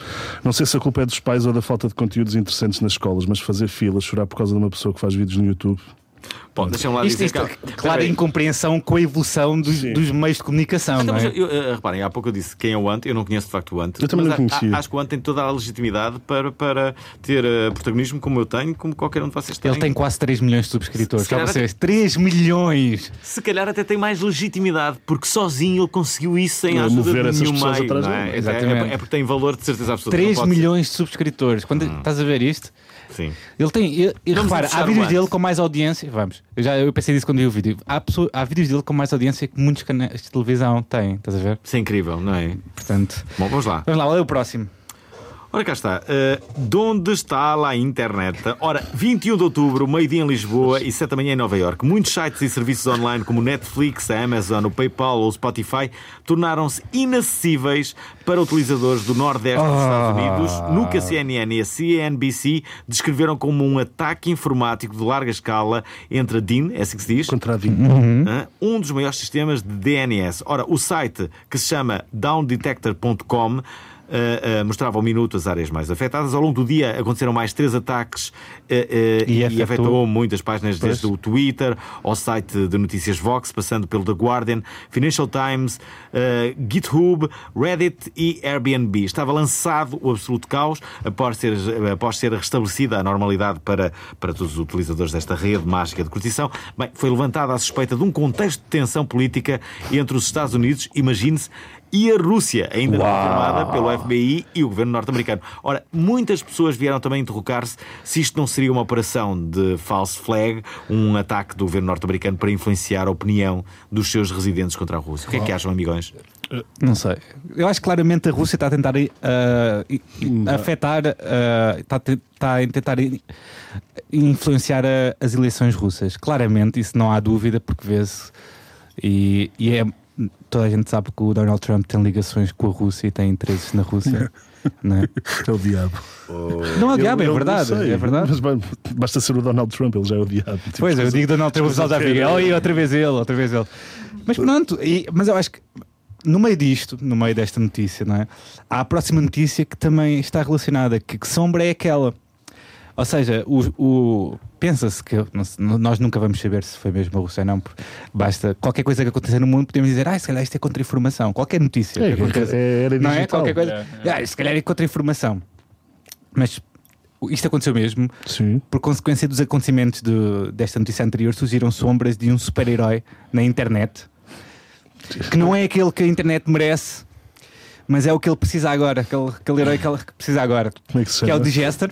Speaker 2: Não sei se a culpa é dos pais ou da falta de conteúdos interessantes nas escolas, mas fazer filas, chorar por causa de uma pessoa que faz vídeos no YouTube.
Speaker 1: Bom, deixa-me lá
Speaker 3: Isto,
Speaker 1: dizer.
Speaker 3: isto, clara
Speaker 1: Espera aí.
Speaker 3: incompreensão com a evolução dos, dos meios de comunicação,
Speaker 1: Então,
Speaker 3: não é?
Speaker 1: eu- eu- reparem, há pouco eu disse quem é o Ant, eu não conheço de facto o Ant.
Speaker 2: Eu também
Speaker 1: mas
Speaker 2: não
Speaker 1: a-
Speaker 2: conhecia.
Speaker 1: a- acho que o Ant tem toda a legitimidade para, para ter eh, protagonismo como eu tenho, como qualquer um de vocês tem.
Speaker 3: Ele tem quase 3 milhões de subscritores.
Speaker 1: Calhar
Speaker 3: vocês, 3 milhões!
Speaker 1: Se calhar até tem mais legitimidade, porque sozinho ele conseguiu isso sem a ajuda de nenhum
Speaker 2: pessoas
Speaker 1: meio.
Speaker 2: atrás
Speaker 1: não
Speaker 2: dele.
Speaker 1: é? É-
Speaker 3: Exatamente.
Speaker 1: É, é porque tem valor de certeza absoluta.
Speaker 3: 3
Speaker 1: não pode-
Speaker 3: milhões de subscritores. Quando, Estás a ver isto?
Speaker 1: Sim.
Speaker 3: Ele tem. Ele, ele- repara, há vídeos dele com mais audiência. Vamos. Eu, já, eu pensei disso quando vi o vídeo. Há, pessoa- há vídeos dele com mais audiência que muitos canais de televisão têm. Estás a ver?
Speaker 1: Isso é incrível, não é?
Speaker 3: Portanto.
Speaker 1: Bom, vamos lá.
Speaker 3: Vamos lá, olha o próximo.
Speaker 1: Ora cá está. Uh, de onde está lá a internet? Ora, 21 de outubro, meio-dia em Lisboa e 7 da manhã em Nova Iorque. Muitos sites e serviços online como Netflix, a Amazon, o PayPal ou o Spotify tornaram-se inacessíveis para utilizadores do Nordeste dos Estados Unidos, no que a CNN e a CNBC descreveram como um ataque informático de larga escala entre a DIN, é assim que se diz?
Speaker 2: Contra a DIN.
Speaker 1: Hã? um dos maiores sistemas de DNS. Ora, o site que se chama downdetector.com eh, eh, mostrava ao minuto as áreas mais afetadas. Ao longo do dia aconteceram mais três ataques eh, eh,
Speaker 3: E
Speaker 1: e,
Speaker 3: afetou-
Speaker 1: muitas páginas,
Speaker 3: Pois.
Speaker 1: desde o Twitter ao site de notícias Vox, passando pelo The Guardian, Financial Times, eh, GitHub, Reddit e Airbnb. Estava lançado o absoluto caos após ser, após ser restabelecida a normalidade para, para todos os utilizadores desta rede mágica de curtição. Bem, foi levantada a suspeita de um contexto de tensão política entre os Estados Unidos, imagine-se, e a Rússia, ainda não confirmada pelo FBI e o governo norte-americano. Ora, muitas pessoas vieram também interrogar-se se isto não seria uma operação de false flag, um ataque do governo norte-americano para influenciar a opinião dos seus residentes contra a Rússia. O que é que acham, amigões?
Speaker 3: Não sei. Eu acho que claramente a Rússia está a tentar i- i- afetar, ah, está, a te- está a tentar i- influenciar a- as eleições russas. Claramente, isso não há dúvida, porque vê-se. E, e é, toda a gente sabe que o Donald Trump tem ligações com a Rússia e tem interesses na Rússia. não é?
Speaker 2: É o diabo.
Speaker 3: Não é o
Speaker 2: Eu-
Speaker 3: diabo, é
Speaker 2: eu
Speaker 3: verdade.
Speaker 2: sei,
Speaker 3: É verdade.
Speaker 2: Mas ba- basta ser o Donald Trump, ele já é o diabo. Tipo,
Speaker 3: Pois, eu digo Donald Trump, o pessoal já fica, oh, e outra vez ele, outra vez ele. Mas pronto, e- mas eu acho que no meio disto, no meio desta notícia, não é? Há a próxima notícia que também está relacionada, que, que sombra é aquela. Ou seja, o, o- pensa-se que não nós nunca vamos saber se foi mesmo a Rússia ou não, porque basta qualquer coisa que acontecer no mundo, podemos dizer, ah, se calhar isto é contra-informação. Qualquer notícia
Speaker 2: É,
Speaker 3: que aconteça.
Speaker 2: é- era
Speaker 3: não é? Qualquer coisa.
Speaker 5: É,
Speaker 3: Ah, se calhar é contra-informação. Mas isto aconteceu mesmo.
Speaker 2: Sim.
Speaker 3: Por consequência dos acontecimentos de- desta notícia anterior, surgiram sombras de um super-herói na internet que não é aquele que a internet merece, mas é o que ele precisa agora, aquele, aquele herói que ele precisa agora,
Speaker 2: Como é que
Speaker 3: que é o? Digester.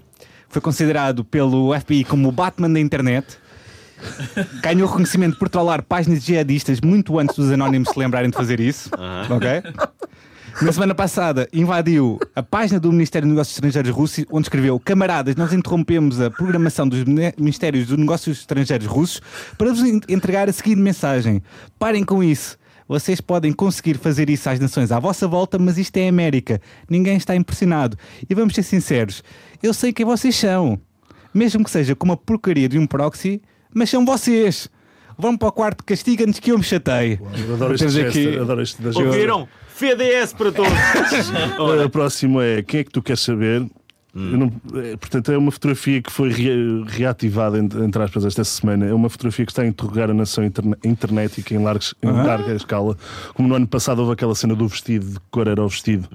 Speaker 3: Foi considerado pelo FBI como o Batman da internet. Ganhou reconhecimento por trollar páginas jihadistas muito antes dos anónimos se lembrarem de fazer isso. Ok? Na semana passada invadiu a página do Ministério dos Negócios Estrangeiros russo, onde escreveu: Camaradas, nós interrompemos a programação dos Ministérios dos Negócios Estrangeiros russos para vos en- entregar a seguinte mensagem: Parem com isso. Vocês podem conseguir fazer isso às nações à vossa volta, mas isto é América. Ninguém está impressionado. E vamos ser sinceros: eu sei quem vocês são. Mesmo que seja com uma porcaria de um proxy, mas são vocês. Vão para o quarto, castiga-nos que eu me chatei.
Speaker 2: Eu adoro este gesto,
Speaker 3: aqui-
Speaker 2: adoro este da
Speaker 1: Ouviram? FDS para todos!
Speaker 2: A próxima é quem é que tu queres saber? Não- é, portanto, é uma fotografia que foi re- reativada, entre, aspas, esta semana. É uma fotografia que está a interrogar a nação interne- internética em, largos- em larga escala. Como no ano passado houve aquela cena do vestido, de que cor era o vestido.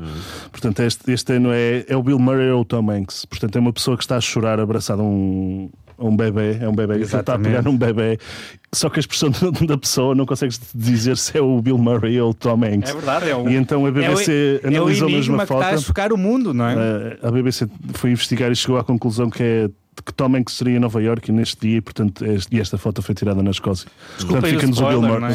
Speaker 2: Portanto, este, este ano é, é o Bill Murray ou o Tom Hanks. Portanto, é uma pessoa que está a chorar abraçada a um, a um bebê. É um bebê. Ele está a
Speaker 3: Exatamente.
Speaker 2: pegar num bebê. Só que a expressão da pessoa não consegues dizer se é o Bill Murray ou o Tom Hanks.
Speaker 3: É verdade, é o,
Speaker 2: E então a BBC
Speaker 3: é o,
Speaker 2: analisou
Speaker 3: é o
Speaker 2: mesmo
Speaker 3: enigma
Speaker 2: a
Speaker 3: que está a
Speaker 2: foto.
Speaker 3: chocar o mundo, não é?
Speaker 2: Eh, a BBC foi investigar e chegou à conclusão que é que Tom Hanks seria em Nova Iorque neste dia e, portanto, este- e esta foto foi tirada na Escócia.
Speaker 3: Desculpem
Speaker 2: portanto, fica-nos o Bill
Speaker 3: não é?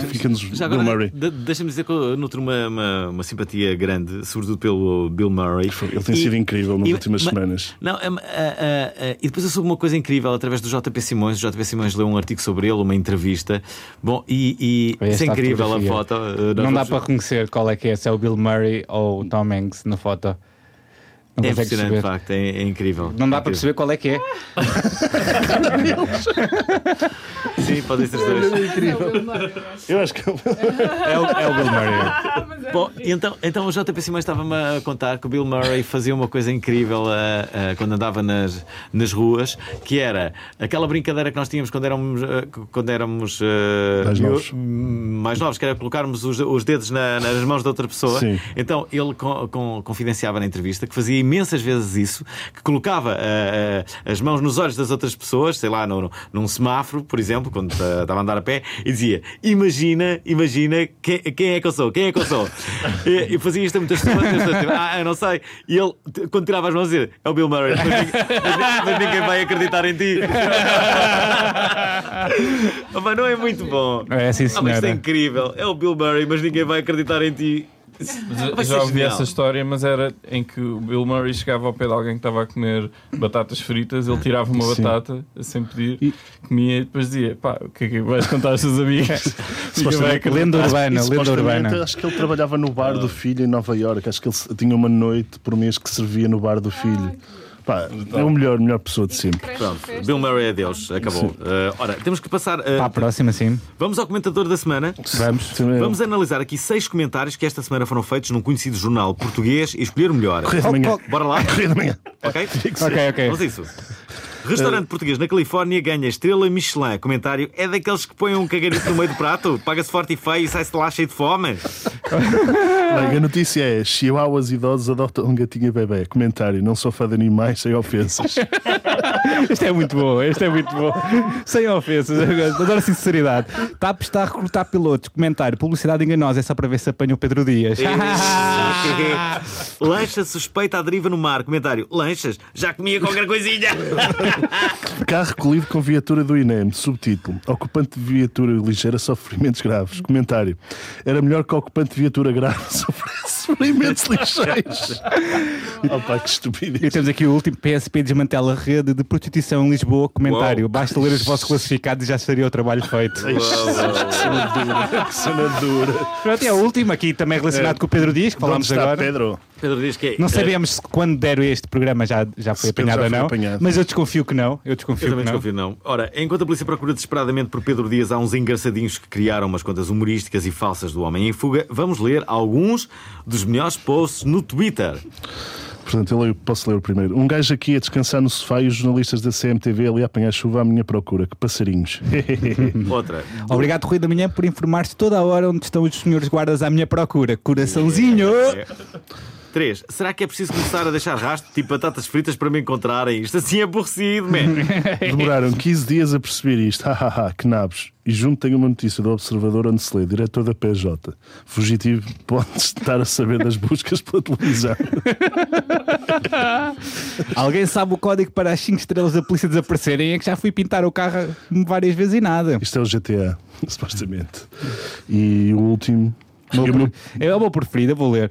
Speaker 1: Já
Speaker 2: Bill
Speaker 1: agora,
Speaker 2: Murray.
Speaker 1: de- deixa-me dizer que eu nutro uma, uma, uma simpatia grande, sobretudo pelo Bill Murray.
Speaker 2: Ele tem
Speaker 1: E-
Speaker 2: sido incrível nas
Speaker 1: e-
Speaker 2: últimas
Speaker 1: mas-
Speaker 2: semanas.
Speaker 1: Não, é, é, é, e depois eu soube uma coisa incrível através do JP Simões. O JP Simões leu um artigo sobre ele, uma entrevista. Bom, e, e isso é incrível a foto. uh, nós
Speaker 3: Não dá para reconhecer qual é que é, se é o Bill Murray ou o Tom Hanks na foto. Não
Speaker 1: É impressionante, de facto, é, é incrível.
Speaker 3: Não dá
Speaker 1: É
Speaker 3: para
Speaker 1: incrível.
Speaker 3: perceber qual é que é.
Speaker 1: Sim, podem ser histórias.
Speaker 2: Eu acho que
Speaker 3: É o, é o Bill Murray.
Speaker 1: Bom, e então, então o JP Simões estava-me a contar que o Bill Murray fazia uma coisa incrível ah, ah, quando andava nas, nas ruas, que era aquela brincadeira que nós tínhamos quando éramos, ah, quando éramos
Speaker 2: Mais novos.
Speaker 1: mais novos, que era colocarmos os, os dedos na- nas mãos de outra pessoa.
Speaker 2: Sim.
Speaker 1: Então ele con- con- confidenciava na entrevista que fazia imensas vezes isso, que colocava ah, as mãos nos olhos das outras pessoas, sei lá, no, num semáforo, por exemplo, quando estava a andar a pé, e dizia: Imagina, imagina quem, quem é que eu sou, quem é que eu sou. e, e fazia isto a muitas pessoas, as pessoas diziam, ah, eu não sei. E ele, quando tirava as mãos, dizia: É o Bill Murray, mas, ninguém- mas ni- mas ninguém vai acreditar em ti. Opa, não é muito bom.
Speaker 3: É, sim,
Speaker 1: Ah, mas isto é
Speaker 3: senhora.
Speaker 1: incrível. É o Bill Murray, mas ninguém vai acreditar em ti.
Speaker 5: Mas eu
Speaker 1: Vai ser
Speaker 5: já ouvi essa história, mas era em que o Bill Murray chegava ao pé de alguém que estava a comer batatas fritas, ele tirava uma
Speaker 2: Sim.
Speaker 5: batata, sem pedir,
Speaker 2: E-
Speaker 5: comia e depois dizia: pá, o que é que vais contar aos teus amigos? Acreditar.
Speaker 3: Lenda urbana,
Speaker 2: E,
Speaker 3: lenda urbana.
Speaker 2: Acho que ele trabalhava no bar do filho em Nova Iorque. Acho que ele tinha uma noite por mês que servia no bar do filho. Pá, é o melhor, melhor pessoa de sempre.
Speaker 1: Pronto. Bill Murray, adeus, acabou. Uh, ora, temos que passar. uh,
Speaker 3: Para a próxima, sim.
Speaker 1: vamos ao comentador da semana.
Speaker 3: Vamos.
Speaker 2: Também
Speaker 1: Vamos analisar aqui seis comentários que esta semana foram feitos num conhecido jornal português e escolher o melhor.
Speaker 2: Correio da manhã.
Speaker 1: Bora lá?
Speaker 2: Correio da manhã.
Speaker 1: Ok?
Speaker 3: Ok, ok.
Speaker 1: Vamos a isso. Restaurante português na Califórnia ganha estrela Michelin. Comentário: é daqueles que põem um cagarito no meio do prato, paga-se forte e feio e sai-se lá cheio de fome.
Speaker 2: Bem, a notícia é: chihuahuas idosos adotam um gatinho bebê. Comentário: não sou fã de animais sem ofensas.
Speaker 3: Este é muito bom, este é muito bom. Sem ofensas, adoro a sinceridade. TAP está a recrutar pilotos. Comentário: publicidade enganosa, é só para ver se apanha o Pedro Dias.
Speaker 1: Lancha suspeita à deriva no mar. Comentário: lanchas, já comia qualquer coisinha.
Speaker 2: Carro recolhido com viatura do INEM. Subtítulo: Ocupante de viatura ligeira sofre ferimentos graves. Comentário: Era melhor que o ocupante de viatura grave sofresse ferimentos ligeiros. Opa, que
Speaker 3: E
Speaker 2: estupidez.
Speaker 3: temos aqui o último PSP desmantela a rede de prostituição em Lisboa. Comentário:
Speaker 1: Uau.
Speaker 3: basta ler os vossos classificados e já estaria o trabalho feito.
Speaker 2: Que cena dura.
Speaker 3: Pronto, é a última aqui também relacionado com o Pedro Dias, que falámos agora.
Speaker 2: Pedro?
Speaker 1: Pedro diz que é.
Speaker 3: Não sabemos se quando deram este programa já, já foi apanhado
Speaker 2: já
Speaker 3: ou não,
Speaker 2: apanhado.
Speaker 3: mas eu desconfio que não. Eu
Speaker 1: Eu
Speaker 3: desconfio
Speaker 1: também
Speaker 3: que não.
Speaker 1: desconfio, não. Ora, enquanto a polícia procura desesperadamente por Pedro Dias, há uns engraçadinhos que criaram umas contas humorísticas e falsas do Homem em Fuga. Vamos ler alguns dos melhores posts no Twitter.
Speaker 2: Portanto, eu leio- posso ler o primeiro. Um gajo aqui a descansar no sofá e os jornalistas da CMTV ali a apanhar chuva à minha procura. Que passarinhos.
Speaker 1: Outra.
Speaker 3: Obrigado, Rui da Manhã, por informar-se toda a hora onde estão os senhores guardas à minha procura. Coraçãozinho!
Speaker 1: É. Três. Será que é preciso começar a deixar rastro, tipo batatas fritas, para me encontrarem? Isto assim é aborrecido, man.
Speaker 2: Demoraram 15 dias a perceber isto. Hahaha, que nabos. E junto tenho uma notícia do Observador onde se lê, diretor da PJ. Fugitivo pode estar a saber das buscas pela televisão.
Speaker 3: Alguém sabe o código para as 5 estrelas da polícia desaparecerem? É que já fui pintar o carro várias vezes e nada.
Speaker 2: Isto é o GTA, supostamente. E o último.
Speaker 3: Meu É o meu preferido, eu vou ler.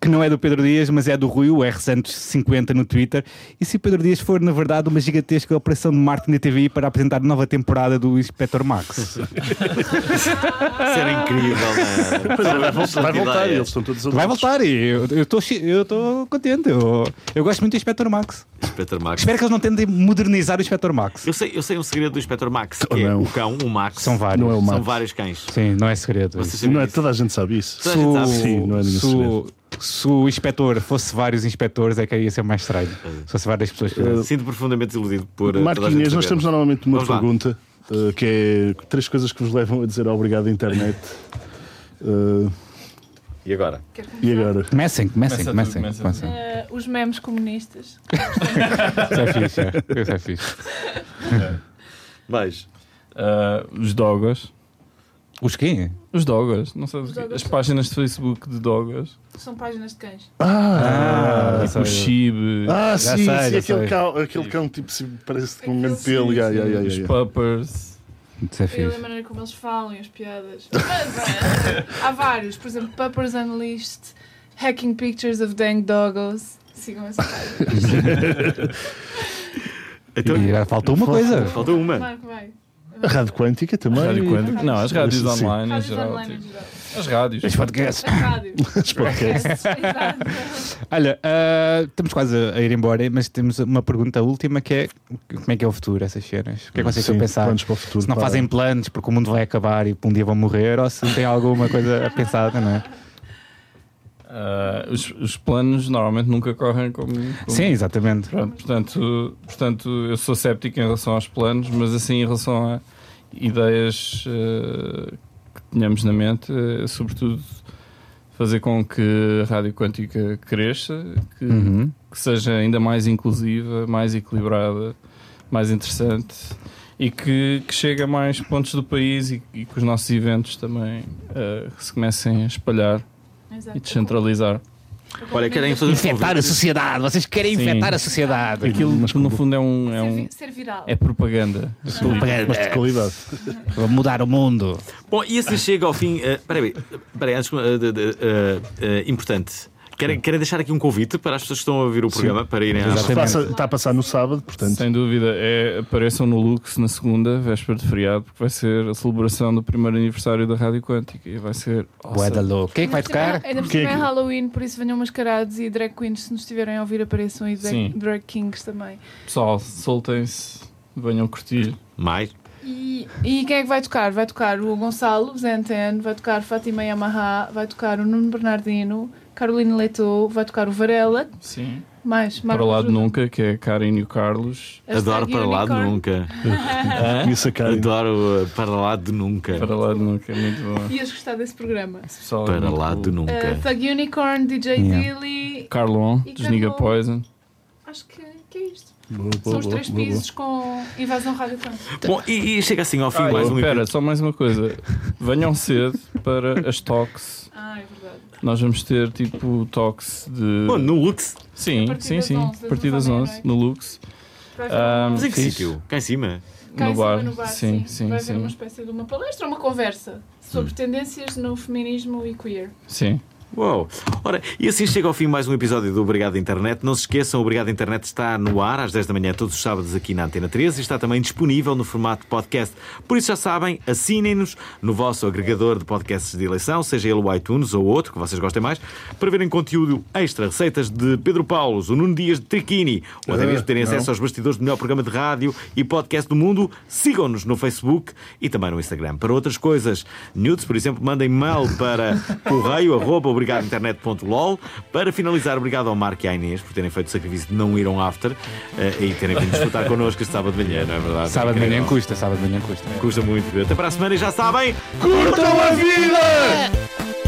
Speaker 3: que não é do Pedro Dias, mas é do Rui, o R Santos 50 no Twitter. E se o Pedro Dias for, na verdade, uma gigantesca operação de marketing da TVI para apresentar a nova temporada do Inspector Max?
Speaker 1: Isso era incrível, man.
Speaker 2: Pois é, vai voltar, vai
Speaker 1: Que
Speaker 2: voltar. Eles estão todos
Speaker 3: Vai voltar e eu estou eu estou contente. Eu, eu gosto muito do Inspector Max.
Speaker 1: Inspector Max.
Speaker 3: Espero que eles não tentem modernizar o Inspector Max.
Speaker 1: Eu sei, eu sei um segredo do Inspector Max, que
Speaker 2: Ou
Speaker 1: é o cão, o Max.
Speaker 3: São vários.
Speaker 2: Não é o
Speaker 1: São
Speaker 2: Max.
Speaker 1: vários cães.
Speaker 3: Sim, não é segredo.
Speaker 2: Não é, toda a gente sabe isso.
Speaker 1: Toda a gente sabe.
Speaker 2: Sim, não é nenhum
Speaker 3: se,
Speaker 2: segredo.
Speaker 3: Se o inspetor fosse vários inspectores, é que ia ser mais estranho. Se fosse várias pessoas. que-
Speaker 1: Sinto profundamente desiludido por. uh, gente
Speaker 2: Marquinhos, nós temos normalmente uma
Speaker 1: Vamos
Speaker 2: pergunta uh, que é três coisas que vos levam a dizer obrigado à internet. Uh,
Speaker 1: E agora?
Speaker 2: E agora?
Speaker 3: Comecem, comecem,
Speaker 5: Começa
Speaker 3: comecem. comecem.
Speaker 6: Eh, os memes comunistas.
Speaker 3: Isso é fixe, é. Isso é fixe.
Speaker 1: Mais.
Speaker 5: Ah, os dogas.
Speaker 3: Os quê?
Speaker 5: Os dogas, não sei
Speaker 6: Os dogas
Speaker 5: as
Speaker 6: são-
Speaker 5: páginas de Facebook de dogas.
Speaker 6: São páginas de cães.
Speaker 2: Ah,
Speaker 3: Ah,
Speaker 5: Tipo o Chibe,
Speaker 2: ah,
Speaker 3: Já
Speaker 2: sim,
Speaker 3: sei,
Speaker 2: sim,
Speaker 3: já
Speaker 2: aquele,
Speaker 3: sei.
Speaker 2: cão, aquele cão tipo se parece com um grande pelo. Ya, ya, ya,
Speaker 5: os puppers.
Speaker 3: Isso é
Speaker 6: E a
Speaker 3: fixe.
Speaker 6: maneira como eles falam e as piadas. Mas, há vários, por exemplo, Puppers Unleashed, Hacking Pictures of Dang Doggos. Sigam essa página.
Speaker 1: Então,
Speaker 3: E agora faltou uma coisa.
Speaker 1: faltou uma.
Speaker 6: Marco, vai.
Speaker 2: A rádio quântica também.
Speaker 5: Rádio Quântico. Não, as rádios
Speaker 2: Sim.
Speaker 5: online em
Speaker 6: Rádios
Speaker 5: geral.
Speaker 6: online em
Speaker 5: tipo,
Speaker 6: geral.
Speaker 5: As rádios.
Speaker 3: Os podcasts.
Speaker 6: As rádios.
Speaker 2: Os podcasts.
Speaker 6: Exato.
Speaker 3: Olha, ah, estamos quase a ir embora, mas temos uma pergunta última que é como é que é o futuro, essas cenas? O que é que vocês estão a pensar?
Speaker 2: planos para o futuro.
Speaker 3: Se não
Speaker 2: pá.
Speaker 3: fazem planos porque o mundo vai acabar e um dia vão morrer, ou se tem alguma coisa pensada, não é?
Speaker 5: Ah, os, os planos normalmente nunca correm como. como-
Speaker 3: Sim, exatamente.
Speaker 5: Pronto, portanto, portanto, eu sou céptico em relação aos planos, mas assim em relação a ideias eh, que tenhamos na mente, eh, sobretudo fazer com que a rádio quântica cresça, que,
Speaker 3: Uhum.
Speaker 5: que seja ainda mais inclusiva, mais equilibrada, mais interessante e que, que chegue a mais pontos do país e, e que os nossos eventos também eh, se comecem a espalhar
Speaker 6: Exato.
Speaker 5: e descentralizar.
Speaker 1: Olha, querem fazer
Speaker 3: Infectar a sociedade, vocês querem
Speaker 5: Sim.
Speaker 3: infectar a sociedade.
Speaker 5: Aquilo
Speaker 2: Mas
Speaker 5: que no fundo é um, é um
Speaker 6: ser viral.
Speaker 5: é propaganda.
Speaker 2: Mas de qualidade.
Speaker 3: Vou mudar o mundo.
Speaker 1: Bom, e assim chega ao fim. eh, Espera aí, espera aí, antes. de- de- eh, eh, importante. Querem, querem deixar aqui um convite para as pessoas que estão a ouvir o programa para irem à.
Speaker 2: Passa- Está a passar no sábado, portanto.
Speaker 5: Sem dúvida, é, apareçam no Lux na segunda, véspera de feriado, porque vai ser a celebração do primeiro aniversário da Rádio Quântica e vai ser.
Speaker 3: Bué da louco. Quem é que vai
Speaker 6: Ainda por cima-
Speaker 3: tocar?
Speaker 6: Ainda por
Speaker 2: é
Speaker 6: cima é Halloween, por isso venham mascarados e drag queens, se nos estiverem a ouvir, apareçam e drag,
Speaker 5: Sim.
Speaker 6: drag kings também.
Speaker 5: Pessoal, soltem-se, venham curtir.
Speaker 1: Mais?
Speaker 6: E, e quem é que vai tocar? Vai tocar o Gonçalo Zenten, vai tocar Fátima Yamaha, vai tocar o Nuno Bernardino, Carolina Letou, vai tocar o Varela,
Speaker 5: Sim.
Speaker 6: mais
Speaker 5: Para lá de nunca, que é Karen e o Carlos.
Speaker 1: Adoro para lá de nunca.
Speaker 2: A Karen.
Speaker 1: Adoro uh, para lá de nunca.
Speaker 5: Para lá de nunca, é muito bom.
Speaker 6: Ias gostar desse programa.
Speaker 5: É
Speaker 1: Para
Speaker 5: muito
Speaker 1: lá
Speaker 5: cool.
Speaker 1: de nunca.
Speaker 6: Uh, Thug Unicorn, DJ
Speaker 3: Yeah.
Speaker 6: Dilly,
Speaker 5: Carlon, dos Niga
Speaker 6: Carlon.
Speaker 5: Poison.
Speaker 6: acho que, é.
Speaker 2: Boa, boa,
Speaker 6: São os três
Speaker 2: boa,
Speaker 6: pisos com invasão radiofónica.
Speaker 1: Bom, e, e chega assim ao fim
Speaker 5: Ah,
Speaker 1: mais um
Speaker 5: espera, só mais uma coisa. Venham cedo para as talks.
Speaker 6: Ah, é verdade.
Speaker 5: Nós vamos ter tipo talks de.
Speaker 1: Bom, no Lux.
Speaker 5: Sim, sim, sim.
Speaker 6: 11,
Speaker 5: a partir das
Speaker 6: das
Speaker 5: 11,
Speaker 6: 11
Speaker 5: no Lux.
Speaker 6: Vai haver
Speaker 5: Ah,
Speaker 6: uma-
Speaker 1: Mas em que sítio? Cá em cima?
Speaker 6: cá em
Speaker 5: no
Speaker 6: cima,
Speaker 5: bar.
Speaker 6: no bar,
Speaker 5: Sim, sim,
Speaker 6: Vai haver
Speaker 5: sim.
Speaker 6: uma espécie de uma palestra, uma conversa sobre tendências no feminismo e queer.
Speaker 5: Sim.
Speaker 1: Uau! Ora, e assim chega ao fim mais um episódio do Obrigado Internet. Não se esqueçam, o Obrigado Internet está no ar às 10 da manhã, todos os sábados aqui na Antena 13 e está também disponível no formato podcast. Por isso já sabem, assinem-nos no vosso agregador de podcasts de eleição, seja ele o iTunes ou outro, que vocês gostem mais, para verem conteúdo extra, receitas de Pedro Paulos, o Nuno Dias de Triquini, ou até
Speaker 2: Ah,
Speaker 1: mesmo terem acesso aos bastidores do melhor programa de rádio e podcast do mundo. Sigam-nos no Facebook e também no Instagram. Para outras coisas, nudes, por exemplo, mandem mail para correio arroba obrigadointernet.lol. Para finalizar, obrigado ao Marco e à Inês por terem feito o sacrifício de não ir a um after eh, e terem vindo disfrutar connosco este sábado de manhã, não é verdade?
Speaker 3: Sábado de manhã custa, sábado de manhã custa.
Speaker 1: Custa muito. Até para a semana e já sabem, curtam a vida!